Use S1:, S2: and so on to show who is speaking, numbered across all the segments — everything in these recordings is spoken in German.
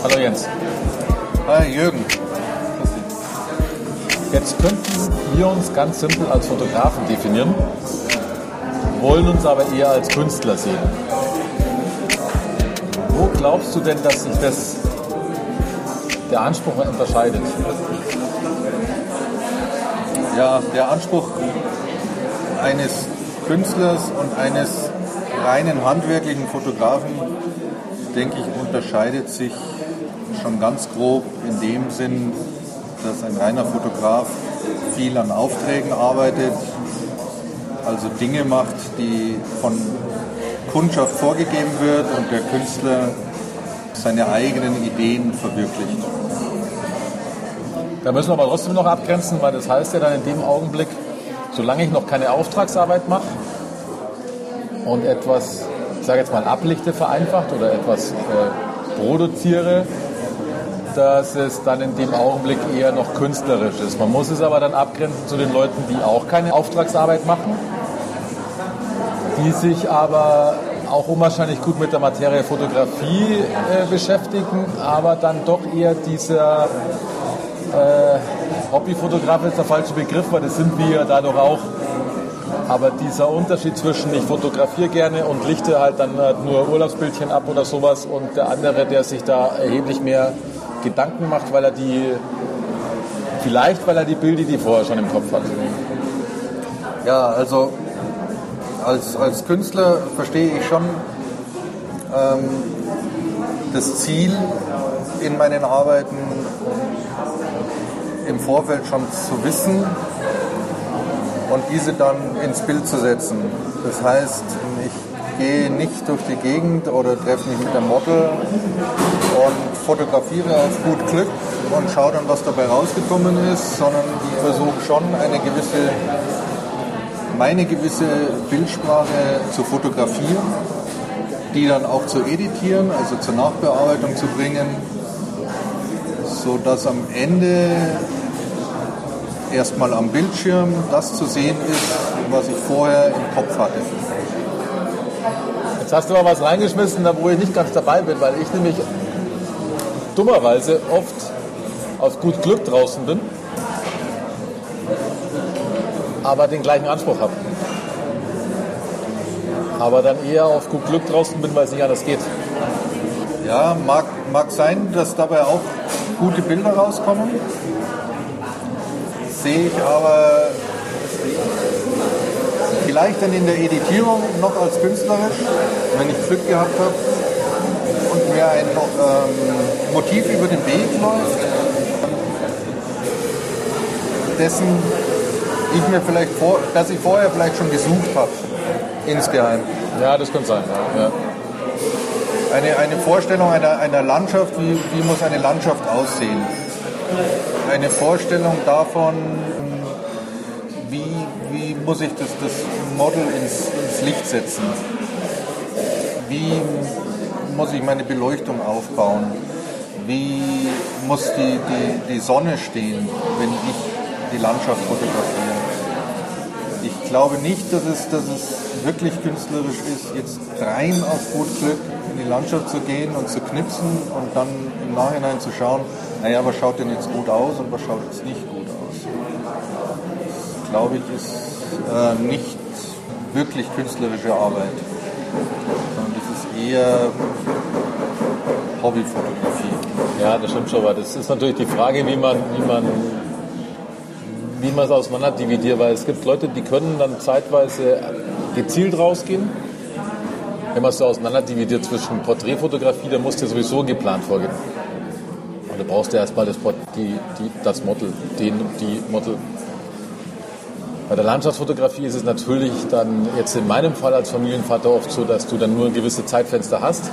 S1: Hallo Jens.
S2: Hi Jürgen.
S1: Jetzt könnten wir uns ganz simpel als Fotografen definieren, wollen uns aber eher als Künstler sehen. Wo glaubst du denn, dass sich das, der Anspruch unterscheidet?
S2: Ja, der Anspruch eines Künstlers und eines reinen handwerklichen Fotografen, denke ich, unterscheidet sich ganz grob in dem Sinn, dass ein reiner Fotograf viel an Aufträgen arbeitet, also Dinge macht, die von Kundschaft vorgegeben wird und der Künstler seine eigenen Ideen verwirklicht.
S1: Da müssen wir aber trotzdem noch abgrenzen, weil das heißt ja dann in dem Augenblick, solange ich noch keine Auftragsarbeit mache und etwas, ich sage jetzt mal, ablichte vereinfacht oder etwas äh, produziere, dass es dann in dem Augenblick eher noch künstlerisch ist. Man muss es aber dann abgrenzen zu den Leuten, die auch keine Auftragsarbeit machen, die sich aber auch unwahrscheinlich gut mit der Materie Fotografie äh, beschäftigen, aber dann doch eher dieser äh, Hobbyfotograf ist der falsche Begriff, weil das sind wir ja dadurch auch. Aber dieser Unterschied zwischen ich fotografiere gerne und lichte halt dann halt nur Urlaubsbildchen ab oder sowas und der andere, der sich da erheblich mehr Gedanken macht, weil er die, vielleicht weil er die Bilder, die vorher schon im Kopf hat.
S2: Ja, also als, als Künstler verstehe ich schon ähm, das Ziel in meinen Arbeiten im Vorfeld schon zu wissen und diese dann ins Bild zu setzen. Das heißt, ich gehe nicht durch die Gegend oder treffe mich mit einem Model und fotografiere auf gut Glück und schaue dann, was dabei rausgekommen ist, sondern ich versuche schon eine gewisse, meine gewisse Bildsprache zu fotografieren, die dann auch zu editieren, also zur Nachbearbeitung zu bringen, so dass am Ende erstmal am Bildschirm das zu sehen ist, was ich vorher im Kopf hatte.
S1: Jetzt hast du mal was reingeschmissen, wo ich nicht ganz dabei bin, weil ich nämlich dummerweise oft auf gut Glück draußen bin, aber den gleichen Anspruch habe. Aber dann eher auf gut Glück draußen bin, weil es nicht anders geht.
S2: Ja, mag, mag sein, dass dabei auch gute Bilder rauskommen. Sehe ich aber vielleicht dann in der Editierung noch als künstlerisch, wenn ich Glück gehabt habe mir ein ähm, Motiv über den Weg läuft, dessen ich mir vielleicht vor, dass ich vorher vielleicht schon gesucht habe, insgeheim.
S1: Ja, das kann sein. Ja. Ja.
S2: Eine, eine Vorstellung einer, einer Landschaft, wie, wie muss eine Landschaft aussehen? Eine Vorstellung davon, wie, wie muss ich das, das Model ins, ins Licht setzen? Wie muss ich meine Beleuchtung aufbauen? Wie muss die, die, die Sonne stehen, wenn ich die Landschaft fotografiere? Ich glaube nicht, dass es, dass es wirklich künstlerisch ist, jetzt rein auf gut Glück in die Landschaft zu gehen und zu knipsen und dann im Nachhinein zu schauen, naja, was schaut denn jetzt gut aus und was schaut jetzt nicht gut aus. Das, glaube ich, ist äh, nicht wirklich künstlerische Arbeit, eher Hobbyfotografie.
S1: Ja, das stimmt schon, aber das ist natürlich die Frage, wie man, wie man, wie man es auseinander dividiert, weil es gibt Leute, die können dann zeitweise gezielt rausgehen. Wenn man es so auseinander dividiert zwischen Porträtfotografie, dann musst du sowieso geplant vorgehen. Und da brauchst du erstmal das, die, die, das Model, den, die Model. Bei der Landschaftsfotografie ist es natürlich dann jetzt in meinem Fall als Familienvater oft so, dass du dann nur ein gewisses Zeitfenster hast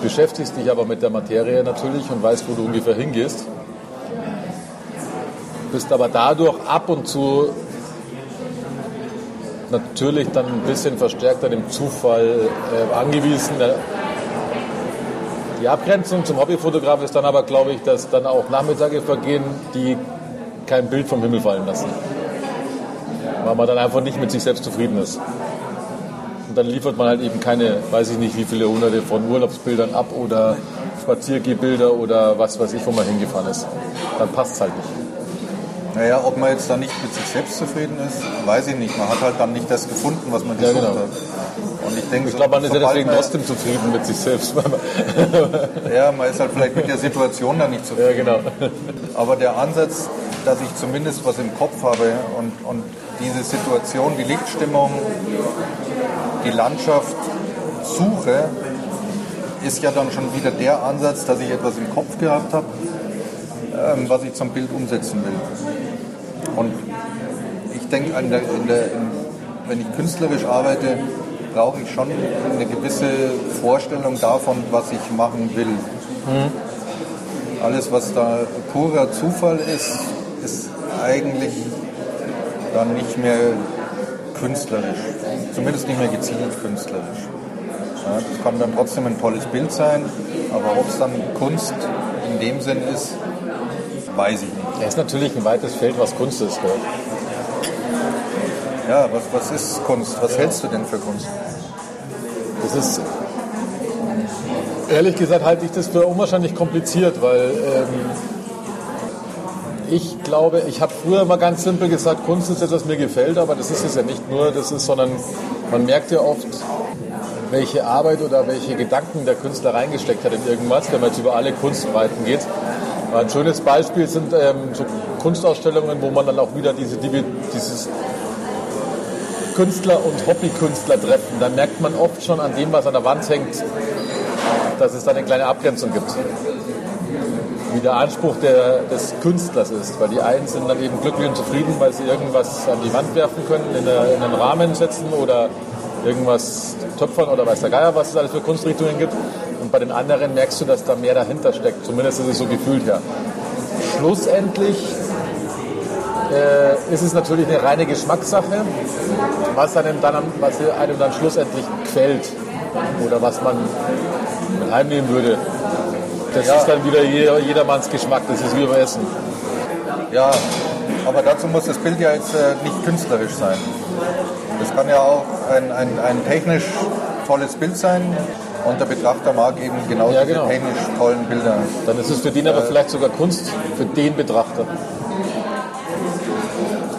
S1: beschäftigst dich aber mit der Materie natürlich und weißt, wo du ungefähr hingehst. Bist aber dadurch ab und zu natürlich dann ein bisschen verstärkt an dem Zufall äh, angewiesen. Die Abgrenzung zum Hobbyfotograf ist dann aber, glaube ich, dass dann auch Nachmittage vergehen, die kein Bild vom Himmel fallen lassen. Weil man dann einfach nicht mit sich selbst zufrieden ist dann liefert man halt eben keine, weiß ich nicht, wie viele hunderte von Urlaubsbildern ab oder Spaziergehbilder oder was weiß ich, wo man hingefahren ist. Dann passt es halt nicht.
S2: Naja, ob man jetzt da nicht mit sich selbst zufrieden ist, weiß ich nicht. Man hat halt dann nicht das gefunden, was man
S1: Ja,
S2: gesucht
S1: genau.
S2: hat. Und ich denke,
S1: Ich glaube, man ist ja deswegen trotzdem zufrieden mit sich selbst.
S2: Ja, man ist halt vielleicht mit der Situation dann nicht
S1: ja,
S2: zufrieden.
S1: genau.
S2: Aber der Ansatz, dass ich zumindest was im Kopf habe und, und diese Situation, die Lichtstimmung, die Landschaft suche, ist ja dann schon wieder der Ansatz, dass ich etwas im Kopf gehabt habe, ähm, was ich zum Bild umsetzen will. Und ich denke, an der, in der, in, wenn ich künstlerisch arbeite, brauche ich schon eine gewisse Vorstellung davon, was ich machen will. Alles, was da purer Zufall ist eigentlich dann nicht mehr künstlerisch. Zumindest nicht mehr gezielt künstlerisch. Ja, das kann dann trotzdem ein tolles Bild sein, aber ob es dann Kunst in dem Sinn ist, weiß ich nicht.
S1: Es ist natürlich ein weites Feld, was Kunst ist. Gell?
S2: Ja, was, was ist Kunst? Was hältst du denn für Kunst?
S1: Das ist, ehrlich gesagt, halte ich das für unwahrscheinlich kompliziert, weil ähm, ich glaube, ich habe früher mal ganz simpel gesagt, Kunst ist etwas, was mir gefällt, aber das ist es ja nicht nur, das ist, sondern man merkt ja oft, welche Arbeit oder welche Gedanken der Künstler reingesteckt hat in irgendwas, wenn man jetzt über alle Kunstbreiten geht. Ein schönes Beispiel sind ähm, so Kunstausstellungen, wo man dann auch wieder diese, dieses Künstler und Hobbykünstler treffen. Da merkt man oft schon an dem, was an der Wand hängt, dass es da eine kleine Abgrenzung gibt. Wie der Anspruch der, des Künstlers ist. Weil die einen sind dann eben glücklich und zufrieden, weil sie irgendwas an die Wand werfen können, in, eine, in einen Rahmen setzen oder irgendwas töpfern oder weiß der Geier, was es alles für Kunstrichtungen gibt. Und bei den anderen merkst du, dass da mehr dahinter steckt. Zumindest ist es so gefühlt her. Schlussendlich äh, ist es natürlich eine reine Geschmackssache, was einem dann, was einem dann schlussendlich gefällt oder was man mit heimnehmen würde. Das
S2: Ja.
S1: ist dann wieder jeder, jedermanns Geschmack, das ist wie beim Essen.
S2: Ja, aber dazu muss das Bild ja jetzt äh, nicht künstlerisch sein. Das kann ja auch ein, ein, ein technisch tolles Bild sein und der Betrachter mag eben genau
S1: Ja,
S2: diese
S1: genau.
S2: technisch tollen Bilder.
S1: Dann ist es für den aber vielleicht sogar Kunst, für den Betrachter.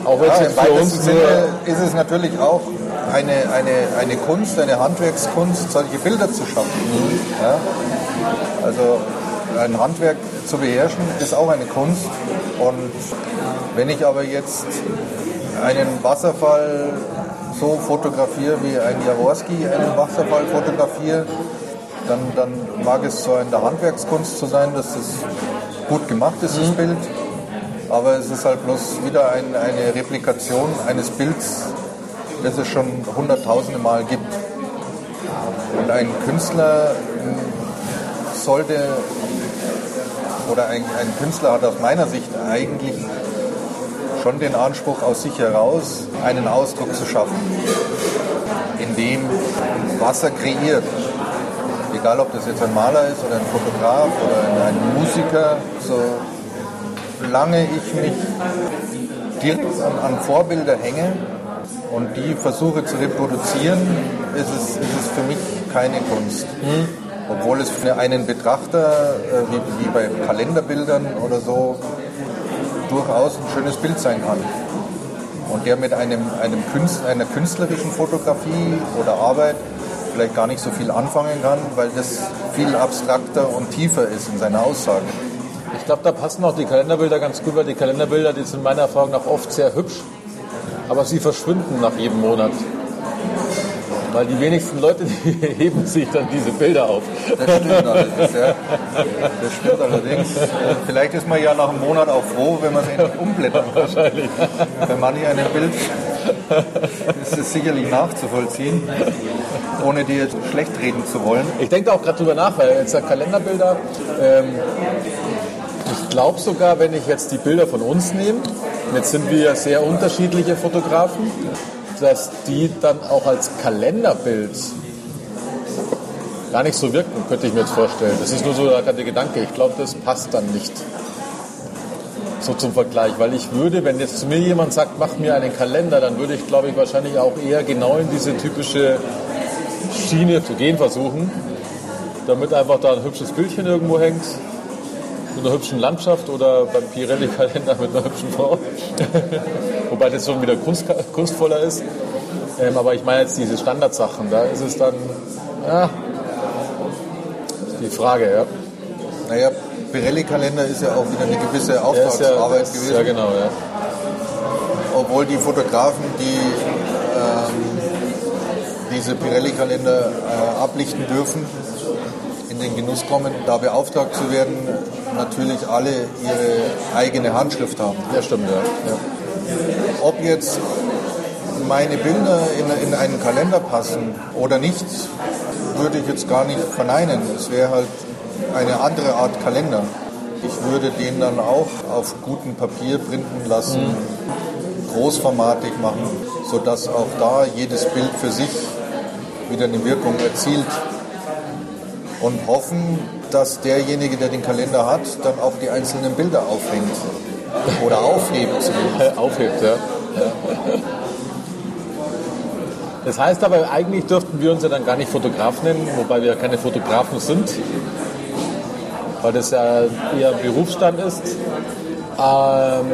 S1: Auch wenn
S2: Ja,
S1: es für uns.
S2: Sinne ist es natürlich auch eine, eine, eine Kunst, eine Handwerkskunst, solche Bilder zu schaffen. Ja? Also ein Handwerk zu beherrschen ist auch eine Kunst. Und wenn ich aber jetzt einen Wasserfall so fotografiere, wie ein Jaworski einen Wasserfall fotografiere, dann, dann mag es so in der Handwerkskunst zu sein, dass das gut gemacht ist, das Bild. Aber es ist halt bloß wieder ein, eine Replikation eines Bilds, das es schon hunderttausende Mal gibt. Und ein Künstler sollte, oder ein, ein Künstler hat aus meiner Sicht eigentlich schon den Anspruch aus sich heraus, einen Ausdruck zu schaffen, in dem was er kreiert. Egal, ob das jetzt ein Maler ist oder ein Fotograf oder ein Musiker, solange ich mich direkt an, an Vorbilder hänge und die versuche zu reproduzieren, ist es, ist es für mich keine Kunst. Obwohl es für einen Betrachter, äh, wie, wie bei Kalenderbildern oder so, durchaus ein schönes Bild sein kann. Und der mit einem, einem Künst, einer künstlerischen Fotografie oder Arbeit vielleicht gar nicht so viel anfangen kann, weil das viel abstrakter und tiefer ist in seiner Aussage.
S1: Ich glaube, da passen auch die Kalenderbilder ganz gut, weil die Kalenderbilder, die sind meiner Erfahrung nach oft sehr hübsch, aber sie verschwinden nach jedem Monat. Weil die wenigsten Leute, die heben sich dann diese Bilder auf.
S2: Das stimmt allerdings, ja. Das stimmt allerdings. Vielleicht ist man ja nach einem Monat auch froh, wenn man es endlich umblättern kann.
S1: Wahrscheinlich.
S2: Bei manch einem Bild ist es sicherlich nachzuvollziehen, ohne dir jetzt schlecht reden zu wollen.
S1: Ich denke auch gerade drüber nach, weil jetzt ja Kalenderbilder, ähm, ich glaube sogar, wenn ich jetzt die Bilder von uns nehme, jetzt sind wir ja sehr unterschiedliche Fotografen, dass die dann auch als Kalenderbild gar nicht so wirken, könnte ich mir jetzt vorstellen. Das ist nur so der Gedanke. Ich glaube, das passt dann nicht so zum Vergleich, weil ich würde, wenn jetzt zu mir jemand sagt, mach mir einen Kalender, dann würde ich, glaube ich, wahrscheinlich auch eher genau in diese typische Schiene zu gehen versuchen. damit einfach da ein hübsches Bildchen irgendwo hängt. Mit einer hübschen Landschaft oder beim Pirelli-Kalender mit einer hübschen Frau. Wobei das schon wieder kunst, kunstvoller ist. Ähm, aber ich meine jetzt diese Standardsachen, da ist es dann, ja, die Frage, ja.
S2: Naja, Pirelli-Kalender ist ja auch wieder eine gewisse
S1: Ja,
S2: Auftragsarbeit
S1: ist-
S2: gewesen.
S1: Ja, genau, ja.
S2: obwohl die Fotografen, die ähm, diese Pirelli-Kalender äh, ablichten dürfen, in den Genuss kommen, da beauftragt zu werden, natürlich alle ihre eigene Handschrift haben.
S1: Ja, stimmt, ja. ja.
S2: Ob jetzt meine Bilder in, in einen Kalender passen oder nicht, würde ich jetzt gar nicht verneinen. Es wäre halt eine andere Art Kalender. Ich würde den dann auch auf gutem Papier printen lassen, großformatig machen, sodass auch da jedes Bild für sich wieder eine Wirkung erzielt. Und hoffen, dass derjenige, der den Kalender hat, dann auch die einzelnen Bilder aufhängt. Oder aufhebt
S1: aufhebt, ja. Das heißt aber, eigentlich dürften wir uns ja dann gar nicht Fotograf nennen, wobei wir ja keine Fotografen sind, weil das ja eher Berufsstand ist. Ähm,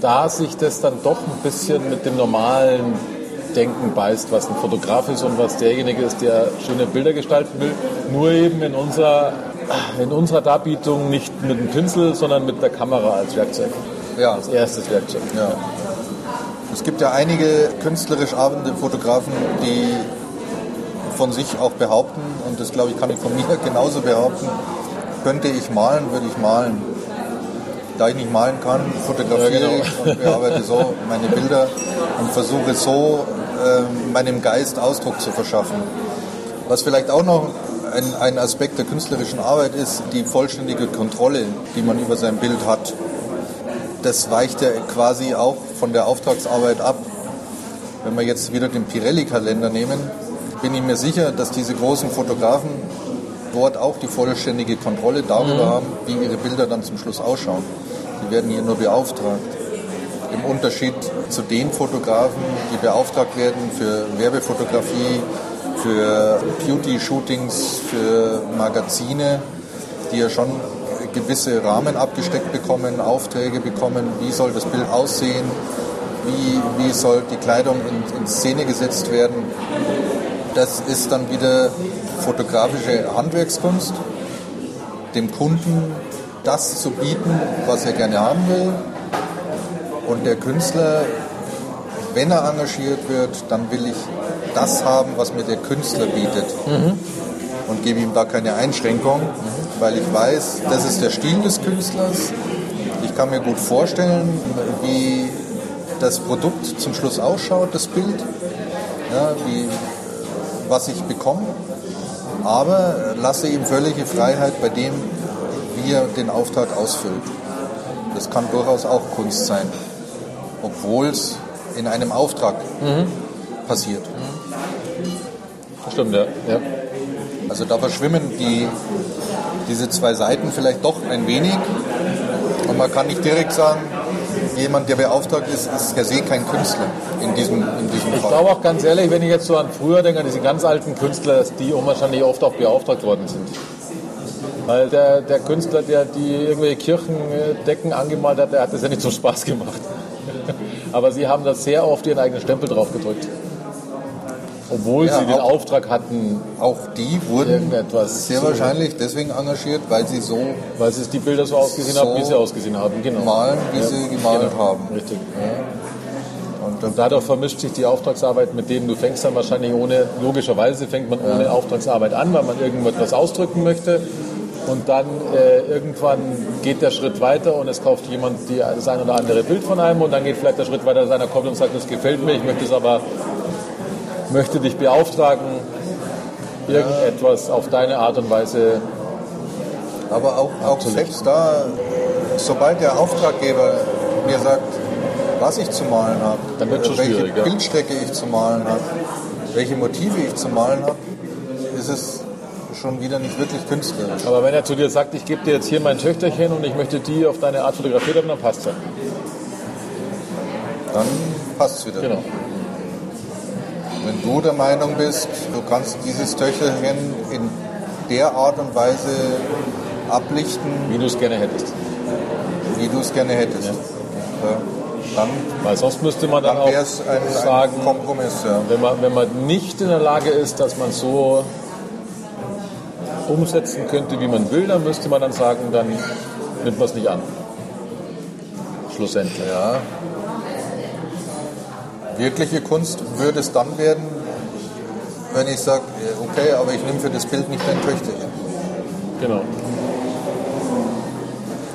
S1: da sich das dann doch ein bisschen mit dem normalen Denken beißt, was ein Fotograf ist und was derjenige ist, der schöne Bilder gestalten will, nur eben in unserer, in unserer Darbietung nicht mit dem Pinsel, sondern mit der Kamera als Werkzeug.
S2: Ja,
S1: Als erstes Werkzeug.
S2: Ja. Es gibt ja einige künstlerisch arbeitende Fotografen, die von sich auch behaupten, und das glaube ich kann ich von mir genauso behaupten, könnte ich malen, würde ich malen. Da ich nicht malen kann, fotografiere
S1: Ja, genau.
S2: ich und bearbeite so meine Bilder und versuche so meinem Geist Ausdruck zu verschaffen. Was vielleicht auch noch ein, ein Aspekt der künstlerischen Arbeit ist, die vollständige Kontrolle, die man über sein Bild hat das weicht ja quasi auch von der Auftragsarbeit ab. Wenn wir jetzt wieder den Pirelli-Kalender nehmen, bin ich mir sicher, dass diese großen Fotografen dort auch die vollständige Kontrolle darüber haben, wie ihre Bilder dann zum Schluss ausschauen. Die werden hier nur beauftragt. Im Unterschied zu den Fotografen, die beauftragt werden für Werbefotografie, für Beauty-Shootings, für Magazine, die ja schon gewisse Rahmen abgesteckt bekommen, Aufträge bekommen, wie soll das Bild aussehen, wie, wie soll die Kleidung in, in Szene gesetzt werden. Das ist dann wieder fotografische Handwerkskunst, dem Kunden das zu bieten, was er gerne haben will. Und der Künstler, wenn er engagiert wird, dann will ich das haben, was mir der Künstler bietet. Und gebe ihm da keine Einschränkung, weil ich weiß, das ist der Stil des Künstlers. Ich kann mir gut vorstellen, wie das Produkt zum Schluss ausschaut, das Bild, ja, wie, was ich bekomme. Aber lasse ihm völlige Freiheit bei dem, wie er den Auftrag ausfüllt. Das kann durchaus auch Kunst sein, obwohl es in einem Auftrag passiert.
S1: Stimmt, ja. ja.
S2: Also da verschwimmen die, diese zwei Seiten vielleicht doch ein wenig. Und man kann nicht direkt sagen, jemand, der beauftragt ist, ist per se kein Künstler in diesem, in diesem
S1: Ich
S2: Fall.
S1: glaube auch ganz ehrlich, wenn ich jetzt so an früher denke, an diese ganz alten Künstler, dass die unwahrscheinlich oft auch beauftragt worden sind. Weil der, der Künstler, der die irgendwelche Kirchendecken angemalt hat, der hat das ja nicht zum Spaß gemacht. Aber sie haben da sehr oft ihren eigenen Stempel drauf gedrückt. Obwohl
S2: Ja,
S1: sie den
S2: auch-
S1: Auftrag hatten,
S2: Auch die wurden sehr wahrscheinlich deswegen engagiert, weil sie so
S1: weil sie die Bilder so ausgesehen
S2: So
S1: haben, wie sie ausgesehen haben. Genau.
S2: malen, wie
S1: Ja.
S2: sie gemalt
S1: Genau.
S2: haben.
S1: Richtig.
S2: Und
S1: Und dadurch vermischt sich die Auftragsarbeit mit dem, du fängst dann wahrscheinlich ohne, logischerweise fängt man ohne Auftragsarbeit an, weil man irgendetwas ausdrücken möchte. Und dann äh, irgendwann geht der Schritt weiter und es kauft jemand die, das ein oder andere Bild von einem und dann geht vielleicht der Schritt weiter, dass einer kommt und sagt, das gefällt mir, ich möchte es aber, möchte dich beauftragen, irgendetwas auf deine Art und Weise.
S2: Aber auch, auch selbst da, sobald der Auftraggeber mir sagt, was ich zu malen habe, welche. Bildstrecke ich zu malen habe, welche Motive ich zu malen habe, ist es schon wieder nicht wirklich künstlerisch.
S1: Aber wenn er zu dir sagt, ich gebe dir jetzt hier mein Töchterchen und ich möchte die auf deine Art fotografiert haben, dann passt es ja.
S2: Dann passt es wieder.
S1: Genau.
S2: Wenn du der Meinung bist, du kannst dieses Töchterchen in der Art und Weise ablichten,
S1: Wie du es gerne hättest.
S2: wie du es gerne hättest.
S1: Ja.
S2: Ja. Dann,
S1: Weil sonst müsste man dann,
S2: dann
S1: auch
S2: ein,
S1: sagen,
S2: ein Kompromiss. Ja.
S1: wenn man, wenn man nicht in der Lage ist, dass man so umsetzen könnte, wie man will, dann müsste man dann sagen, dann nimmt man es nicht an. Schlussendlich.
S2: Ja. Wirkliche Kunst würde es dann werden, wenn ich sage, okay, aber ich nehme für das Bild nicht dein Töchterchen,
S1: Genau.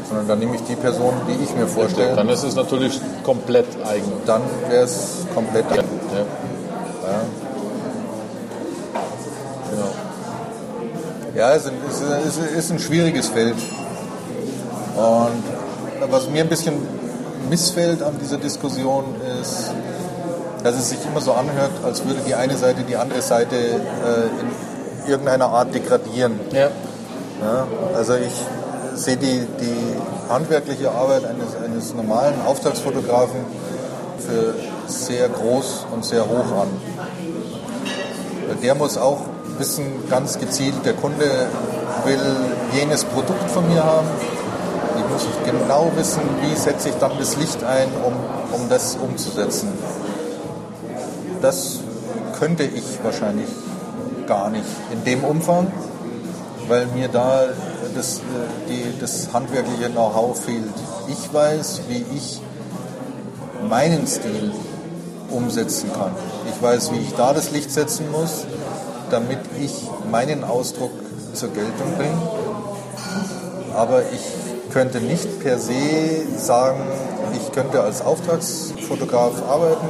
S2: sondern dann nehme ich die Person, die ich mir vorstelle.
S1: Dann ist es natürlich komplett eigen.
S2: Dann wäre es komplett.
S1: Ja.
S2: Ja. Ja, es ist, ein- es ist ein schwieriges Feld. Und was mir ein bisschen missfällt an dieser Diskussion ist, dass es sich immer so anhört, als würde die eine Seite die andere Seite äh, in irgendeiner Art degradieren.
S1: Ja.
S2: Ja, also ich sehe die, die handwerkliche Arbeit eines, eines normalen Auftragsfotografen für sehr groß und sehr hoch an. Der muss auch wissen, ganz gezielt, der Kunde will jenes Produkt von mir haben. Ich muss genau wissen, wie setze ich dann das Licht ein, um, um das umzusetzen. Das könnte ich wahrscheinlich gar nicht in dem Umfang, weil mir da das, die, das handwerkliche Know-how fehlt. Ich weiß, wie ich meinen Stil umsetzen kann. Ich weiß, wie ich da das Licht setzen muss, damit ich meinen Ausdruck zur Geltung bringe. Aber ich könnte nicht per se sagen, ich könnte als Auftragsfotograf arbeiten,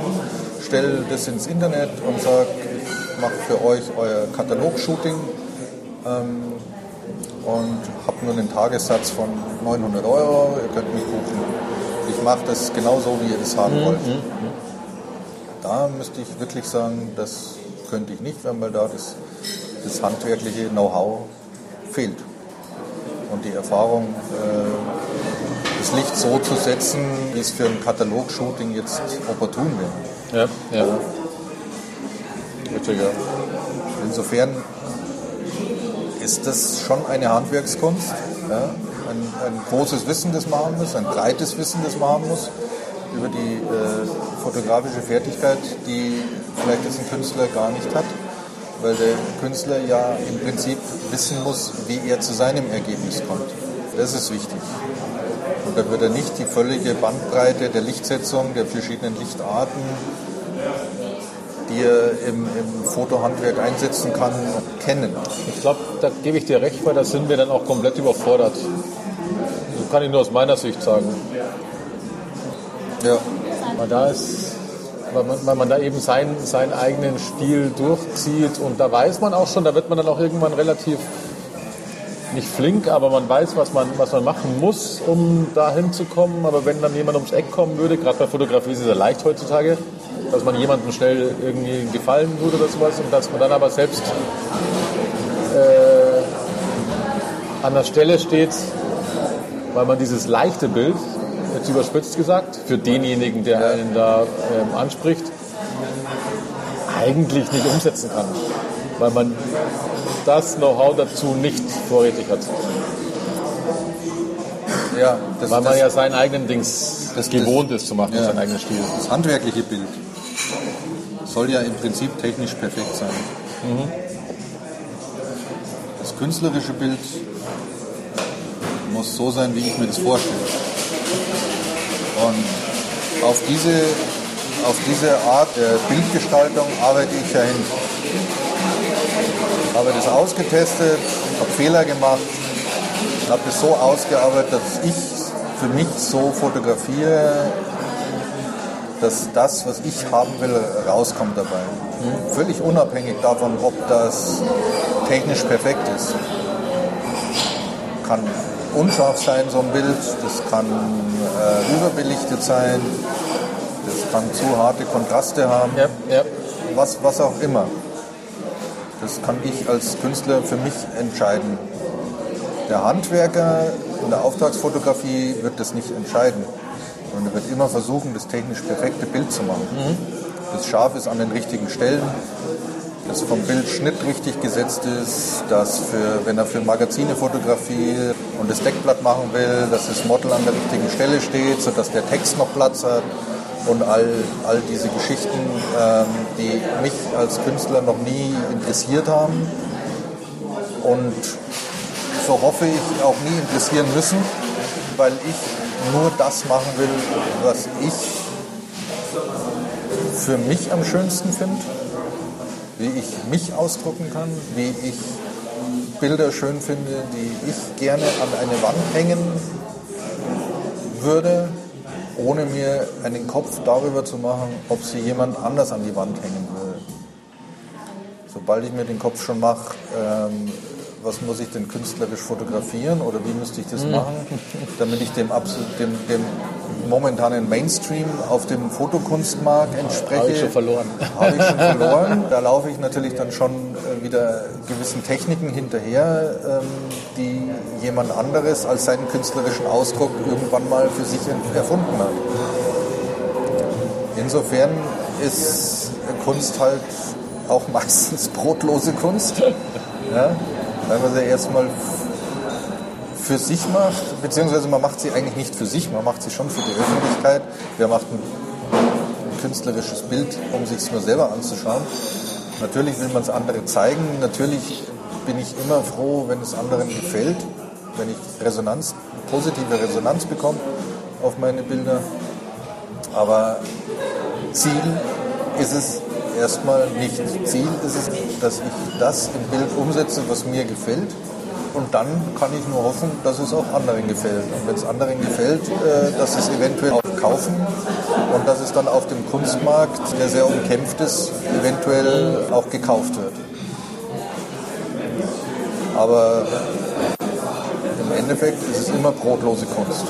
S2: stelle das ins Internet und sage, ich mache für euch euer Katalogshooting ähm, und habe nur einen Tagessatz von 900 Euro, ihr könnt mich buchen. Ich mache das genauso, wie ihr das haben wollt. Da müsste ich wirklich sagen, das könnte ich nicht, weil da das, das handwerkliche Know-how fehlt. Und die Erfahrung, äh, das Licht so zu setzen, wie es für ein Katalogshooting jetzt opportun wäre.
S1: Ja, ja. Richtig, ja.
S2: Insofern ist das schon eine Handwerkskunst. Ja? Ein, ein großes Wissen, das man haben muss, ein breites Wissen, das man haben muss über die äh, fotografische Fertigkeit, die vielleicht jetzt ein Künstler gar nicht hat, weil der Künstler ja im Prinzip wissen muss, wie er zu seinem Ergebnis kommt. Das ist wichtig. Und da wird er nicht die völlige Bandbreite der Lichtsetzung, der verschiedenen Lichtarten, die er im, im Fotohandwerk einsetzen kann, kennen.
S1: Ich glaube, da gebe ich dir recht, weil da sind wir dann auch komplett überfordert. Das kann ich nur aus meiner Sicht sagen.
S2: Ja.
S1: Weil da ist, weil man, weil man da eben seinen, seinen eigenen Stil durchzieht und da weiß man auch schon, da wird man dann auch irgendwann relativ nicht flink, aber man weiß, was man, was man machen muss, um da hinzukommen. Aber wenn dann jemand ums Eck kommen würde, gerade bei Fotografie ist es ja leicht heutzutage, dass man jemandem schnell irgendwie gefallen tut oder sowas und dass man dann aber selbst äh, an der Stelle steht, weil man dieses leichte Bild, jetzt überspitzt gesagt, für denjenigen, der einen da ähm, anspricht, eigentlich nicht umsetzen kann. Weil man das Know-how dazu nicht vorrätig hat.
S2: Ja, das,
S1: Weil man
S2: das,
S1: ja seinen eigenen Dings
S2: das-
S1: gewohnt ist zu machen,
S2: Ja.
S1: seinen eigenen Stil.
S2: das handwerkliche Bild soll ja im Prinzip technisch perfekt sein. Das künstlerische Bild muss so sein, wie ich mir das vorstelle. Und auf diese, auf diese Art der Bildgestaltung arbeite ich ja hin. Habe das ausgetestet, habe Fehler gemacht, habe das so ausgearbeitet, dass ich für mich so fotografiere, dass das, was ich haben will, rauskommt dabei. Völlig unabhängig davon, ob das technisch perfekt ist. Kann unscharf sein, so ein Bild, das kann äh, überbelichtet sein, das kann zu harte Kontraste haben,
S1: Ja, ja.
S2: was, was auch immer. Das kann ich als Künstler für mich entscheiden. Der Handwerker in der Auftragsfotografie wird das nicht entscheiden, sondern er wird immer versuchen, das technisch perfekte Bild zu machen. Das scharf ist an den richtigen Stellen, dass vom Bildschnitt richtig gesetzt ist, dass für, wenn er für Magazine fotografiert und das Deckblatt machen will, dass das Model an der richtigen Stelle steht, sodass der Text noch Platz hat und all, all diese Geschichten, ähm, die mich als Künstler noch nie interessiert haben. Und so hoffe ich auch nie interessieren müssen, weil ich nur das machen will, was ich für mich am schönsten finde wie ich mich ausdrucken kann, wie ich Bilder schön finde, die ich gerne an eine Wand hängen würde, ohne mir einen Kopf darüber zu machen, ob sie jemand anders an die Wand hängen würde. Sobald ich mir den Kopf schon mache, ähm, was muss ich denn künstlerisch fotografieren oder wie müsste ich das mhm. machen, damit ich dem, dem, dem momentanen Mainstream auf dem Fotokunstmarkt entspreche. Habe
S1: ich schon verloren.
S2: Habe ich schon verloren. Da laufe ich natürlich dann schon äh, wieder gewissen Techniken hinterher, ähm, die jemand anderes als seinen künstlerischen Ausdruck irgendwann mal für sich erfunden hat. Insofern ist Kunst halt auch meistens brotlose Kunst. Ja? weil man sie erstmal für sich macht, beziehungsweise man macht sie eigentlich nicht für sich, man macht sie schon für die Öffentlichkeit. Wer macht ein, ein künstlerisches Bild, um sich es nur selber anzuschauen? Natürlich will man es anderen zeigen, natürlich bin ich immer froh, wenn es anderen gefällt, wenn ich Resonanz, positive Resonanz bekomme auf meine Bilder. Aber Ziel ist es erstmal nicht. Ziel ist es, dass ich das im Bild umsetze, was mir gefällt. Und dann kann ich nur hoffen, dass es auch anderen gefällt. Und wenn es anderen gefällt, äh, dass es eventuell auch kaufen und dass es dann auf dem Kunstmarkt, der sehr umkämpft ist, eventuell auch gekauft wird. Aber im Endeffekt ist es immer brotlose Kunst.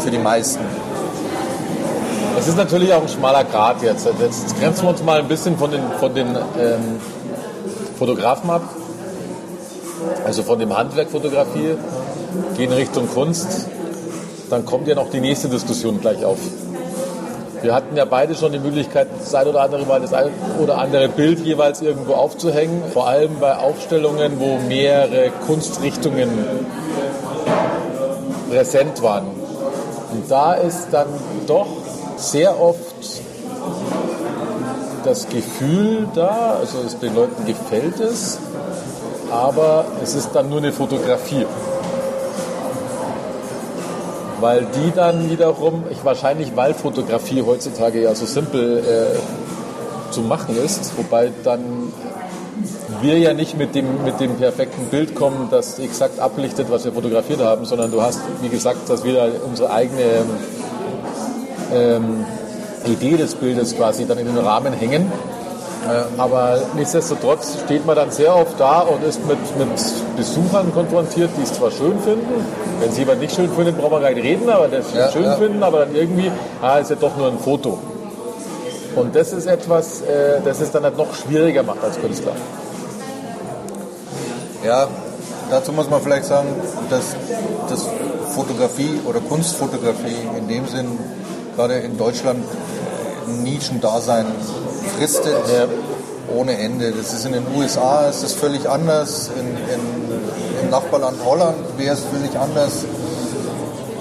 S2: Für die meisten.
S1: Es ist natürlich auch ein schmaler Grad jetzt. Jetzt grenzen wir uns mal ein bisschen von den, von den ähm, Fotografen ab. Also von dem Handwerk Fotografie, gehen Richtung Kunst. Dann kommt ja noch die nächste Diskussion gleich auf. Wir hatten ja beide schon die Möglichkeit, das ein oder andere Mal das ein oder andere Bild jeweils irgendwo aufzuhängen. Vor allem bei Aufstellungen, wo mehrere Kunstrichtungen präsent waren. Und da ist dann doch sehr oft das Gefühl da, also den Leuten gefällt es, aber es ist dann nur eine Fotografie. Weil die dann wiederum, ich wahrscheinlich, weil Fotografie heutzutage ja so simpel äh, zu machen ist, wobei dann wir ja nicht mit dem, mit dem perfekten Bild kommen, das exakt ablichtet, was wir fotografiert haben, sondern du hast, wie gesagt, dass wir unsere eigene ähm, Idee des Bildes quasi dann in den Rahmen hängen. Äh, aber nichtsdestotrotz steht man dann sehr oft da und ist mit, mit Besuchern konfrontiert, die es zwar schön finden, wenn sie jemand nicht schön finden, brauchen wir gar nicht reden, aber das ja, schön ja. finden, aber dann irgendwie, ah, ist ja doch nur ein Foto. Und das ist etwas, äh, das es dann halt noch schwieriger macht als Künstler.
S2: Ja, dazu muss man vielleicht sagen, dass, dass Fotografie oder Kunstfotografie in dem Sinn gerade in Deutschland Nischendasein fristet ohne Ende. Das ist in den USA ist das völlig anders, in, in, im Nachbarland Holland wäre es völlig anders.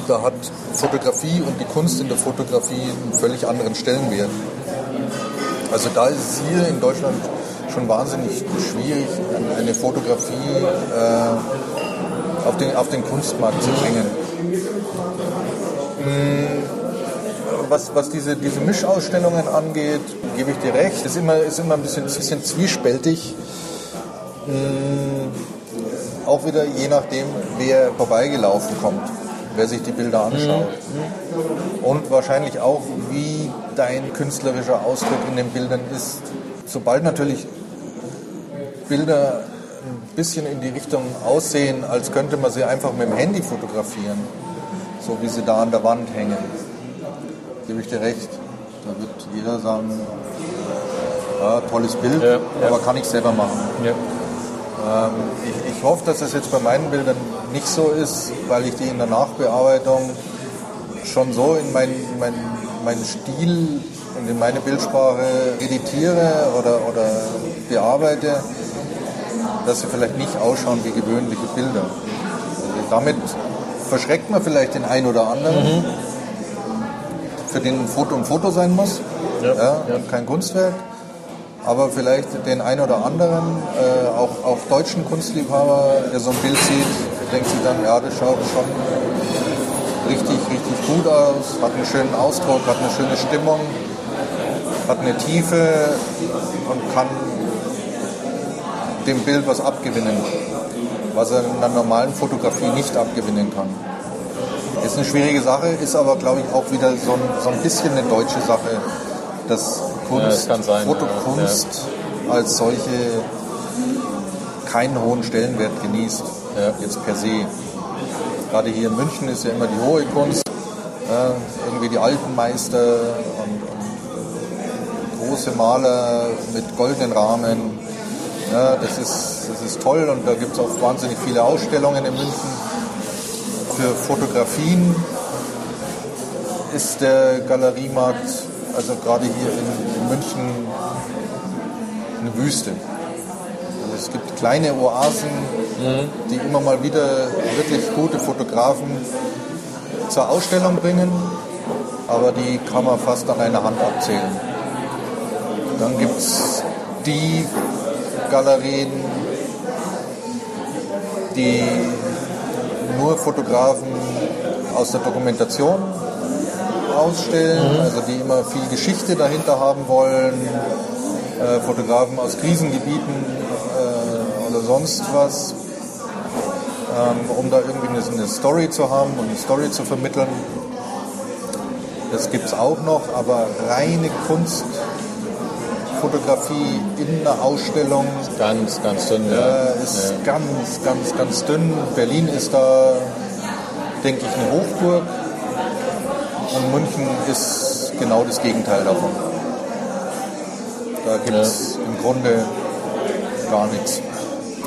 S2: Da hat Fotografie und die Kunst in der Fotografie einen völlig anderen Stellenwert. Also da ist es hier in Deutschland schon wahnsinnig schwierig, eine Fotografie äh, auf, den, auf den Kunstmarkt zu bringen. Hm was, was diese, diese Mischausstellungen angeht, gebe ich dir recht. Ist immer, ist immer ein bisschen, bisschen zwiespältig. Hm, auch wieder je nachdem, wer vorbeigelaufen kommt, wer sich die Bilder anschaut. Mhm. Und wahrscheinlich auch, wie dein künstlerischer Ausdruck in den Bildern ist. Sobald natürlich Bilder ein bisschen in die Richtung aussehen, als könnte man sie einfach mit dem Handy fotografieren, so wie sie da an der Wand hängen gebe ich dir recht. Da wird jeder sagen, ja, tolles Bild, ja, aber kann ich selber machen. Ähm, ich, ich, hoffe, dass das jetzt bei meinen Bildern nicht so ist, weil ich die in der Nachbearbeitung schon so in meinen mein, mein Stil und in meine Bildsprache editiere oder, oder bearbeite, dass sie vielleicht nicht ausschauen wie gewöhnliche Bilder. Also damit verschreckt man vielleicht den einen oder anderen, mhm. Für den ein Foto ein Foto sein muss ja. Ja, ja. kein Kunstwerk. Aber vielleicht den einen oder anderen, äh, auch, auch deutschen Kunstliebhaber, der so ein Bild sieht, denkt sich dann, ja, das schaut schon richtig, richtig gut aus, hat einen schönen Ausdruck, hat eine schöne Stimmung, hat eine Tiefe und kann dem Bild was abgewinnen, was er in einer normalen Fotografie nicht abgewinnen kann. Ist eine schwierige Sache, ist aber, glaube ich, auch wieder so ein, so ein bisschen eine deutsche Sache, dass Kunst, ja, sein, Fotokunst ja. als solche keinen hohen Stellenwert genießt, ja. jetzt per se. Gerade hier in München ist ja immer die hohe Kunst, irgendwie die alten Meister und, und große Maler mit goldenen Rahmen. das, ist, das ist toll und da gibt es auch wahnsinnig viele Ausstellungen in München. Für Fotografien ist der Galeriemarkt also gerade hier in, München eine Wüste. Also es gibt kleine Oasen, mhm. die immer mal wieder wirklich gute Fotografen zur Ausstellung bringen, aber die kann man fast an einer Hand abzählen. Dann gibt es die Galerien, die nur Fotografen aus der Dokumentation ausstellen, mhm. also die immer viel Geschichte dahinter haben wollen, äh, Fotografen aus Krisengebieten äh, oder sonst was, ähm, um da irgendwie eine, eine, Story zu haben und eine Story zu vermitteln. Das gibt es auch noch, aber reine Kunstfotografie in einer Ausstellung.
S1: Ganz, ganz dünn, ja.
S2: Äh, ist ja. ganz, ganz, ganz dünn. Berlin ist da, denke ich, eine Hochburg. Und München ist genau das Gegenteil davon. Da gibt es ja. im Grunde gar nichts.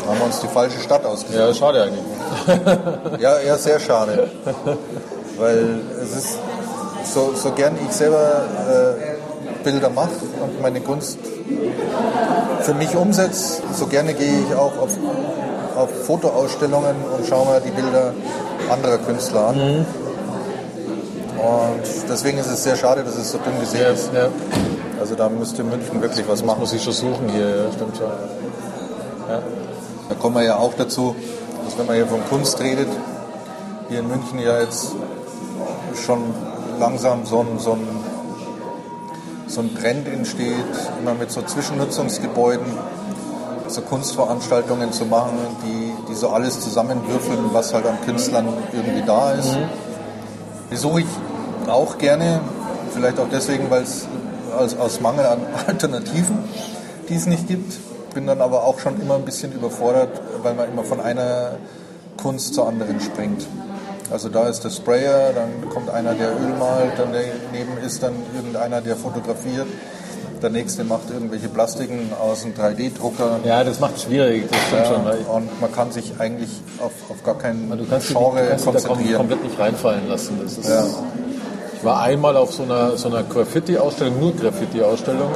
S2: Da haben wir uns die falsche Stadt ausgesucht.
S1: Ja, schade eigentlich.
S2: ja, ja, sehr schade. Weil es ist, so, so gern ich selber äh, Bilder mache und meine Kunst für mich umsetze, so gerne gehe ich auch auf, auf Fotoausstellungen und schaue mir die Bilder anderer Künstler an. Mhm. Und deswegen ist es sehr schade, dass es so dünn gesehen ja, ist. Ja. Also da müsste München wirklich was machen.
S1: Das muss ich schon suchen hier, ja, stimmt schon.
S2: Ja. Da kommen wir ja auch dazu, dass wenn man hier von Kunst redet, hier in München ja jetzt schon langsam so ein, so ein, so ein Trend entsteht, immer mit so Zwischennutzungsgebäuden so Kunstveranstaltungen zu machen, die, die so alles zusammenwürfeln, was halt an Künstlern irgendwie da ist. Mhm. Besuche ich auch gerne, vielleicht auch deswegen, weil es als, aus Mangel an Alternativen, die es nicht gibt. Bin dann aber auch schon immer ein bisschen überfordert, weil man immer von einer Kunst zur anderen springt. Also da ist der Sprayer, dann kommt einer, der Öl malt, dann daneben ist dann irgendeiner, der fotografiert. Der nächste macht irgendwelche Plastiken aus einem 3D-Drucker.
S1: Ja, das macht es schwierig, das stimmt
S2: ja, schon. Und man kann sich eigentlich auf, auf gar keinen du kannst Genre
S1: die, kannst konzentrieren. Da komplett nicht reinfallen lassen. Das ist, ja. Ich war einmal auf so einer, so einer Graffiti-Ausstellung, nur Graffiti-Ausstellung.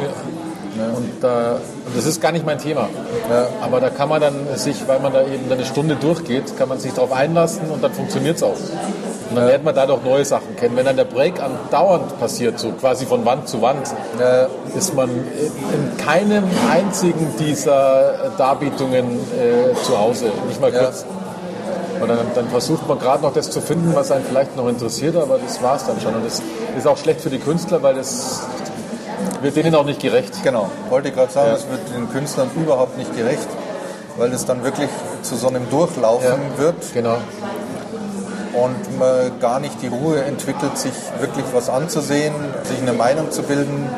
S1: Ja. Und da, das ist gar nicht mein Thema. Aber da kann man dann sich, weil man da eben eine Stunde durchgeht, kann man sich darauf einlassen und dann funktioniert es auch. Und dann lernt man dadurch neue Sachen kennen. Wenn dann der Break andauernd passiert, so quasi von Wand zu Wand, ist man in keinem einzigen dieser Darbietungen äh, zu Hause. Nicht mal kurz. Und dann, dann versucht man gerade noch das zu finden, was einen vielleicht noch interessiert, aber das war es dann schon. Und das ist auch schlecht für die Künstler, weil das wird denen auch nicht gerecht.
S2: Genau, wollte ich gerade sagen, es ja. wird den Künstlern überhaupt nicht gerecht, weil es dann wirklich zu so einem Durchlaufen ja. wird.
S1: Genau.
S2: Und man gar nicht die Ruhe entwickelt, sich wirklich was anzusehen, sich eine Meinung zu bilden,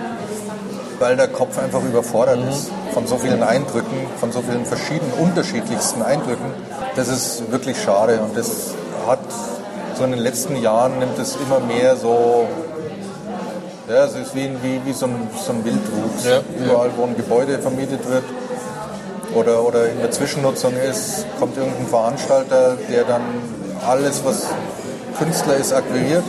S2: weil der Kopf einfach überfordert mhm. ist von so vielen Eindrücken, von so vielen verschiedenen, unterschiedlichsten Eindrücken. Das ist wirklich schade und das hat so in den letzten Jahren nimmt es immer mehr so, ja, es ist wie, wie, wie so, ein, so ein Wildwuchs. Ja, Überall, wo ein Gebäude vermietet wird oder, oder in der Zwischennutzung ist, kommt irgendein Veranstalter, der dann alles, was Künstler ist, akquiriert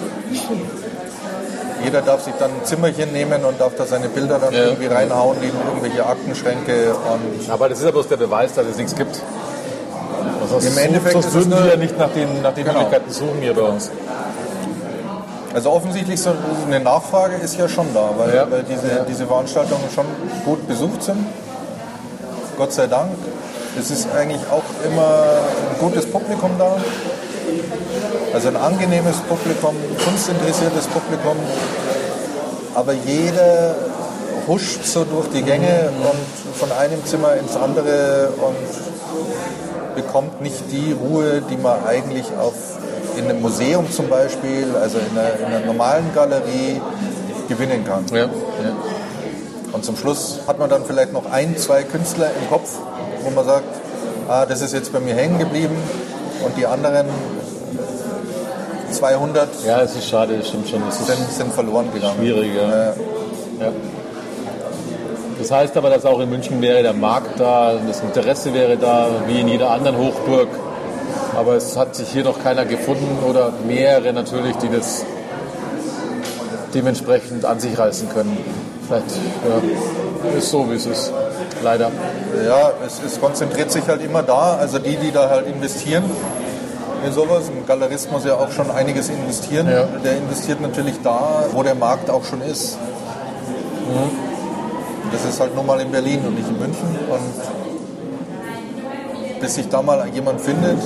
S2: Jeder darf sich dann ein Zimmerchen nehmen und darf da seine Bilder dann
S1: Ja.
S2: irgendwie reinhauen in irgendwelche Aktenschränke und
S1: Aber das ist ja bloß der Beweis, dass es nichts gibt. Also
S2: Im Endeffekt
S1: sonst
S2: ist
S1: würden
S2: eine-
S1: ja nicht nach den, nach den
S2: Genau.
S1: Möglichkeiten suchen hier bei uns.
S2: Also offensichtlich so eine Nachfrage ist ja schon da, weil,
S1: Ja.
S2: weil diese, diese Veranstaltungen schon gut besucht sind. Gott sei Dank. Es ist eigentlich auch immer ein gutes Publikum da. Also ein angenehmes Publikum, kunstinteressiertes Publikum. Aber jeder huscht so durch die Gänge und von einem Zimmer ins andere und bekommt nicht die Ruhe, die man eigentlich auf, in einem Museum zum Beispiel, also in einer, in einer normalen Galerie gewinnen kann.
S1: Ja. ja.
S2: Und zum Schluss hat man dann vielleicht noch ein, zwei Künstler im Kopf, wo man sagt, ah, das ist jetzt bei mir hängen geblieben und die anderen 200
S1: ja, es ist schade, stimmt schon. Es ist
S2: sind, sind verloren gegangen.
S1: schwierig, ja.
S2: Äh,
S1: ja. Das heißt aber, dass auch in München wäre der Markt da, das Interesse wäre da, wie in jeder anderen Hochburg. Aber es hat sich hier noch keiner gefunden oder mehrere natürlich, die das dementsprechend an sich reißen können. Vielleicht ja, ist so, wie es ist. Leider.
S2: ja, es, es konzentriert sich halt immer da, also die, die da halt investieren in sowas. Ein Galerist muss ja auch schon einiges investieren.
S1: Ja.
S2: Der investiert natürlich da, wo der Markt auch schon ist. Und Das ist halt nur mal in Berlin und nicht in München. Und bis sich da mal jemand findet,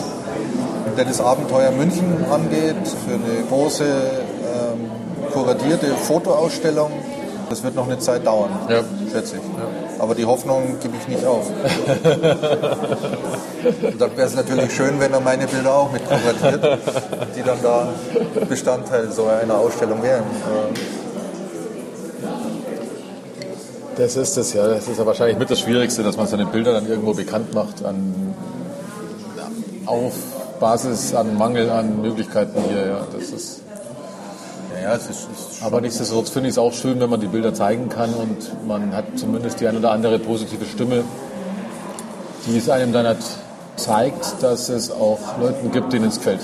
S2: der das Abenteuer München angeht, für eine große, ähm, kuratierte Fotoausstellung, das wird noch eine Zeit dauern,
S1: Ja.
S2: schätze ich. Aber die Hoffnung gebe ich nicht auf. Dann wäre es natürlich schön, wenn er meine Bilder auch mit kuratiert, die dann da Bestandteil so einer Ausstellung wären. Äh,
S1: Das ist es ja. Das ist ja wahrscheinlich mit das Schwierigste, dass man seine Bilder dann irgendwo bekannt macht an, auf Basis an Mangel an Möglichkeiten hier. Ja. Das ist,
S2: Ja, es ist, ist
S1: aber nichtsdestotrotz finde ich es auch schön, wenn man die Bilder zeigen kann und man hat zumindest die ein oder andere positive Stimme, die es einem dann halt zeigt, dass es auch Leuten gibt, denen es gefällt.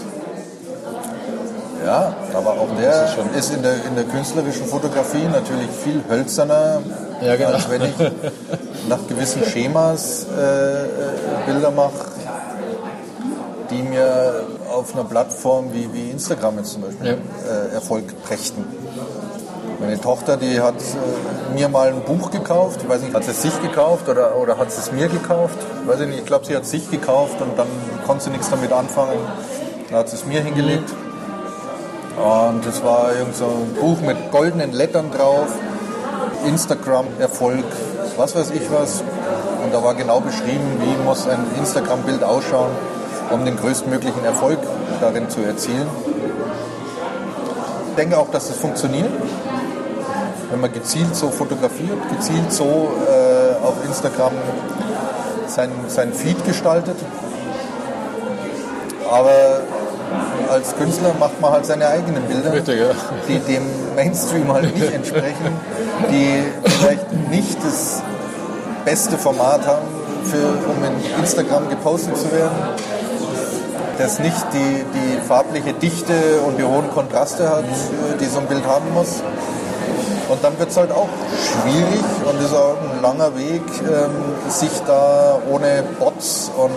S2: Ja, aber auch der
S1: Das ist schon-
S2: ist in der, in der künstlerischen Fotografie natürlich viel hölzerner,
S1: Ja, genau.
S2: als wenn ich nach gewissen Schemas äh, äh, Bilder mache, die mir auf einer Plattform wie, wie Instagram jetzt zum Beispiel
S1: Ja.
S2: äh, Erfolg brächten. Meine Tochter, die hat äh, mir mal ein Buch gekauft. Ich weiß nicht, hat sie es sich gekauft oder, oder hat sie es mir gekauft? Weiß ich nicht. Ich glaube, sie hat es sich gekauft und dann konnte sie nichts damit anfangen. Dann hat sie es mir hingelegt. Und es war irgend so ein Buch mit goldenen Lettern drauf. Instagram-Erfolg, was weiß ich was. Und da war genau beschrieben, wie muss ein Instagram-Bild ausschauen, um den größtmöglichen Erfolg darin zu erzielen. Ich denke auch, dass das funktioniert, wenn man gezielt so fotografiert, gezielt so äh, auf Instagram sein, sein Feed gestaltet. Aber als Künstler macht man halt seine eigenen Bilder
S1: Richtig, ja.
S2: die dem Mainstream halt nicht entsprechen, die vielleicht nicht das beste Format haben, für, um in Instagram gepostet zu werden, das nicht die, die farbliche Dichte und die hohen Kontraste hat, äh, die so ein Bild haben muss. Und dann wird es halt auch schwierig und ist auch ein langer Weg, ähm, sich da ohne Bots und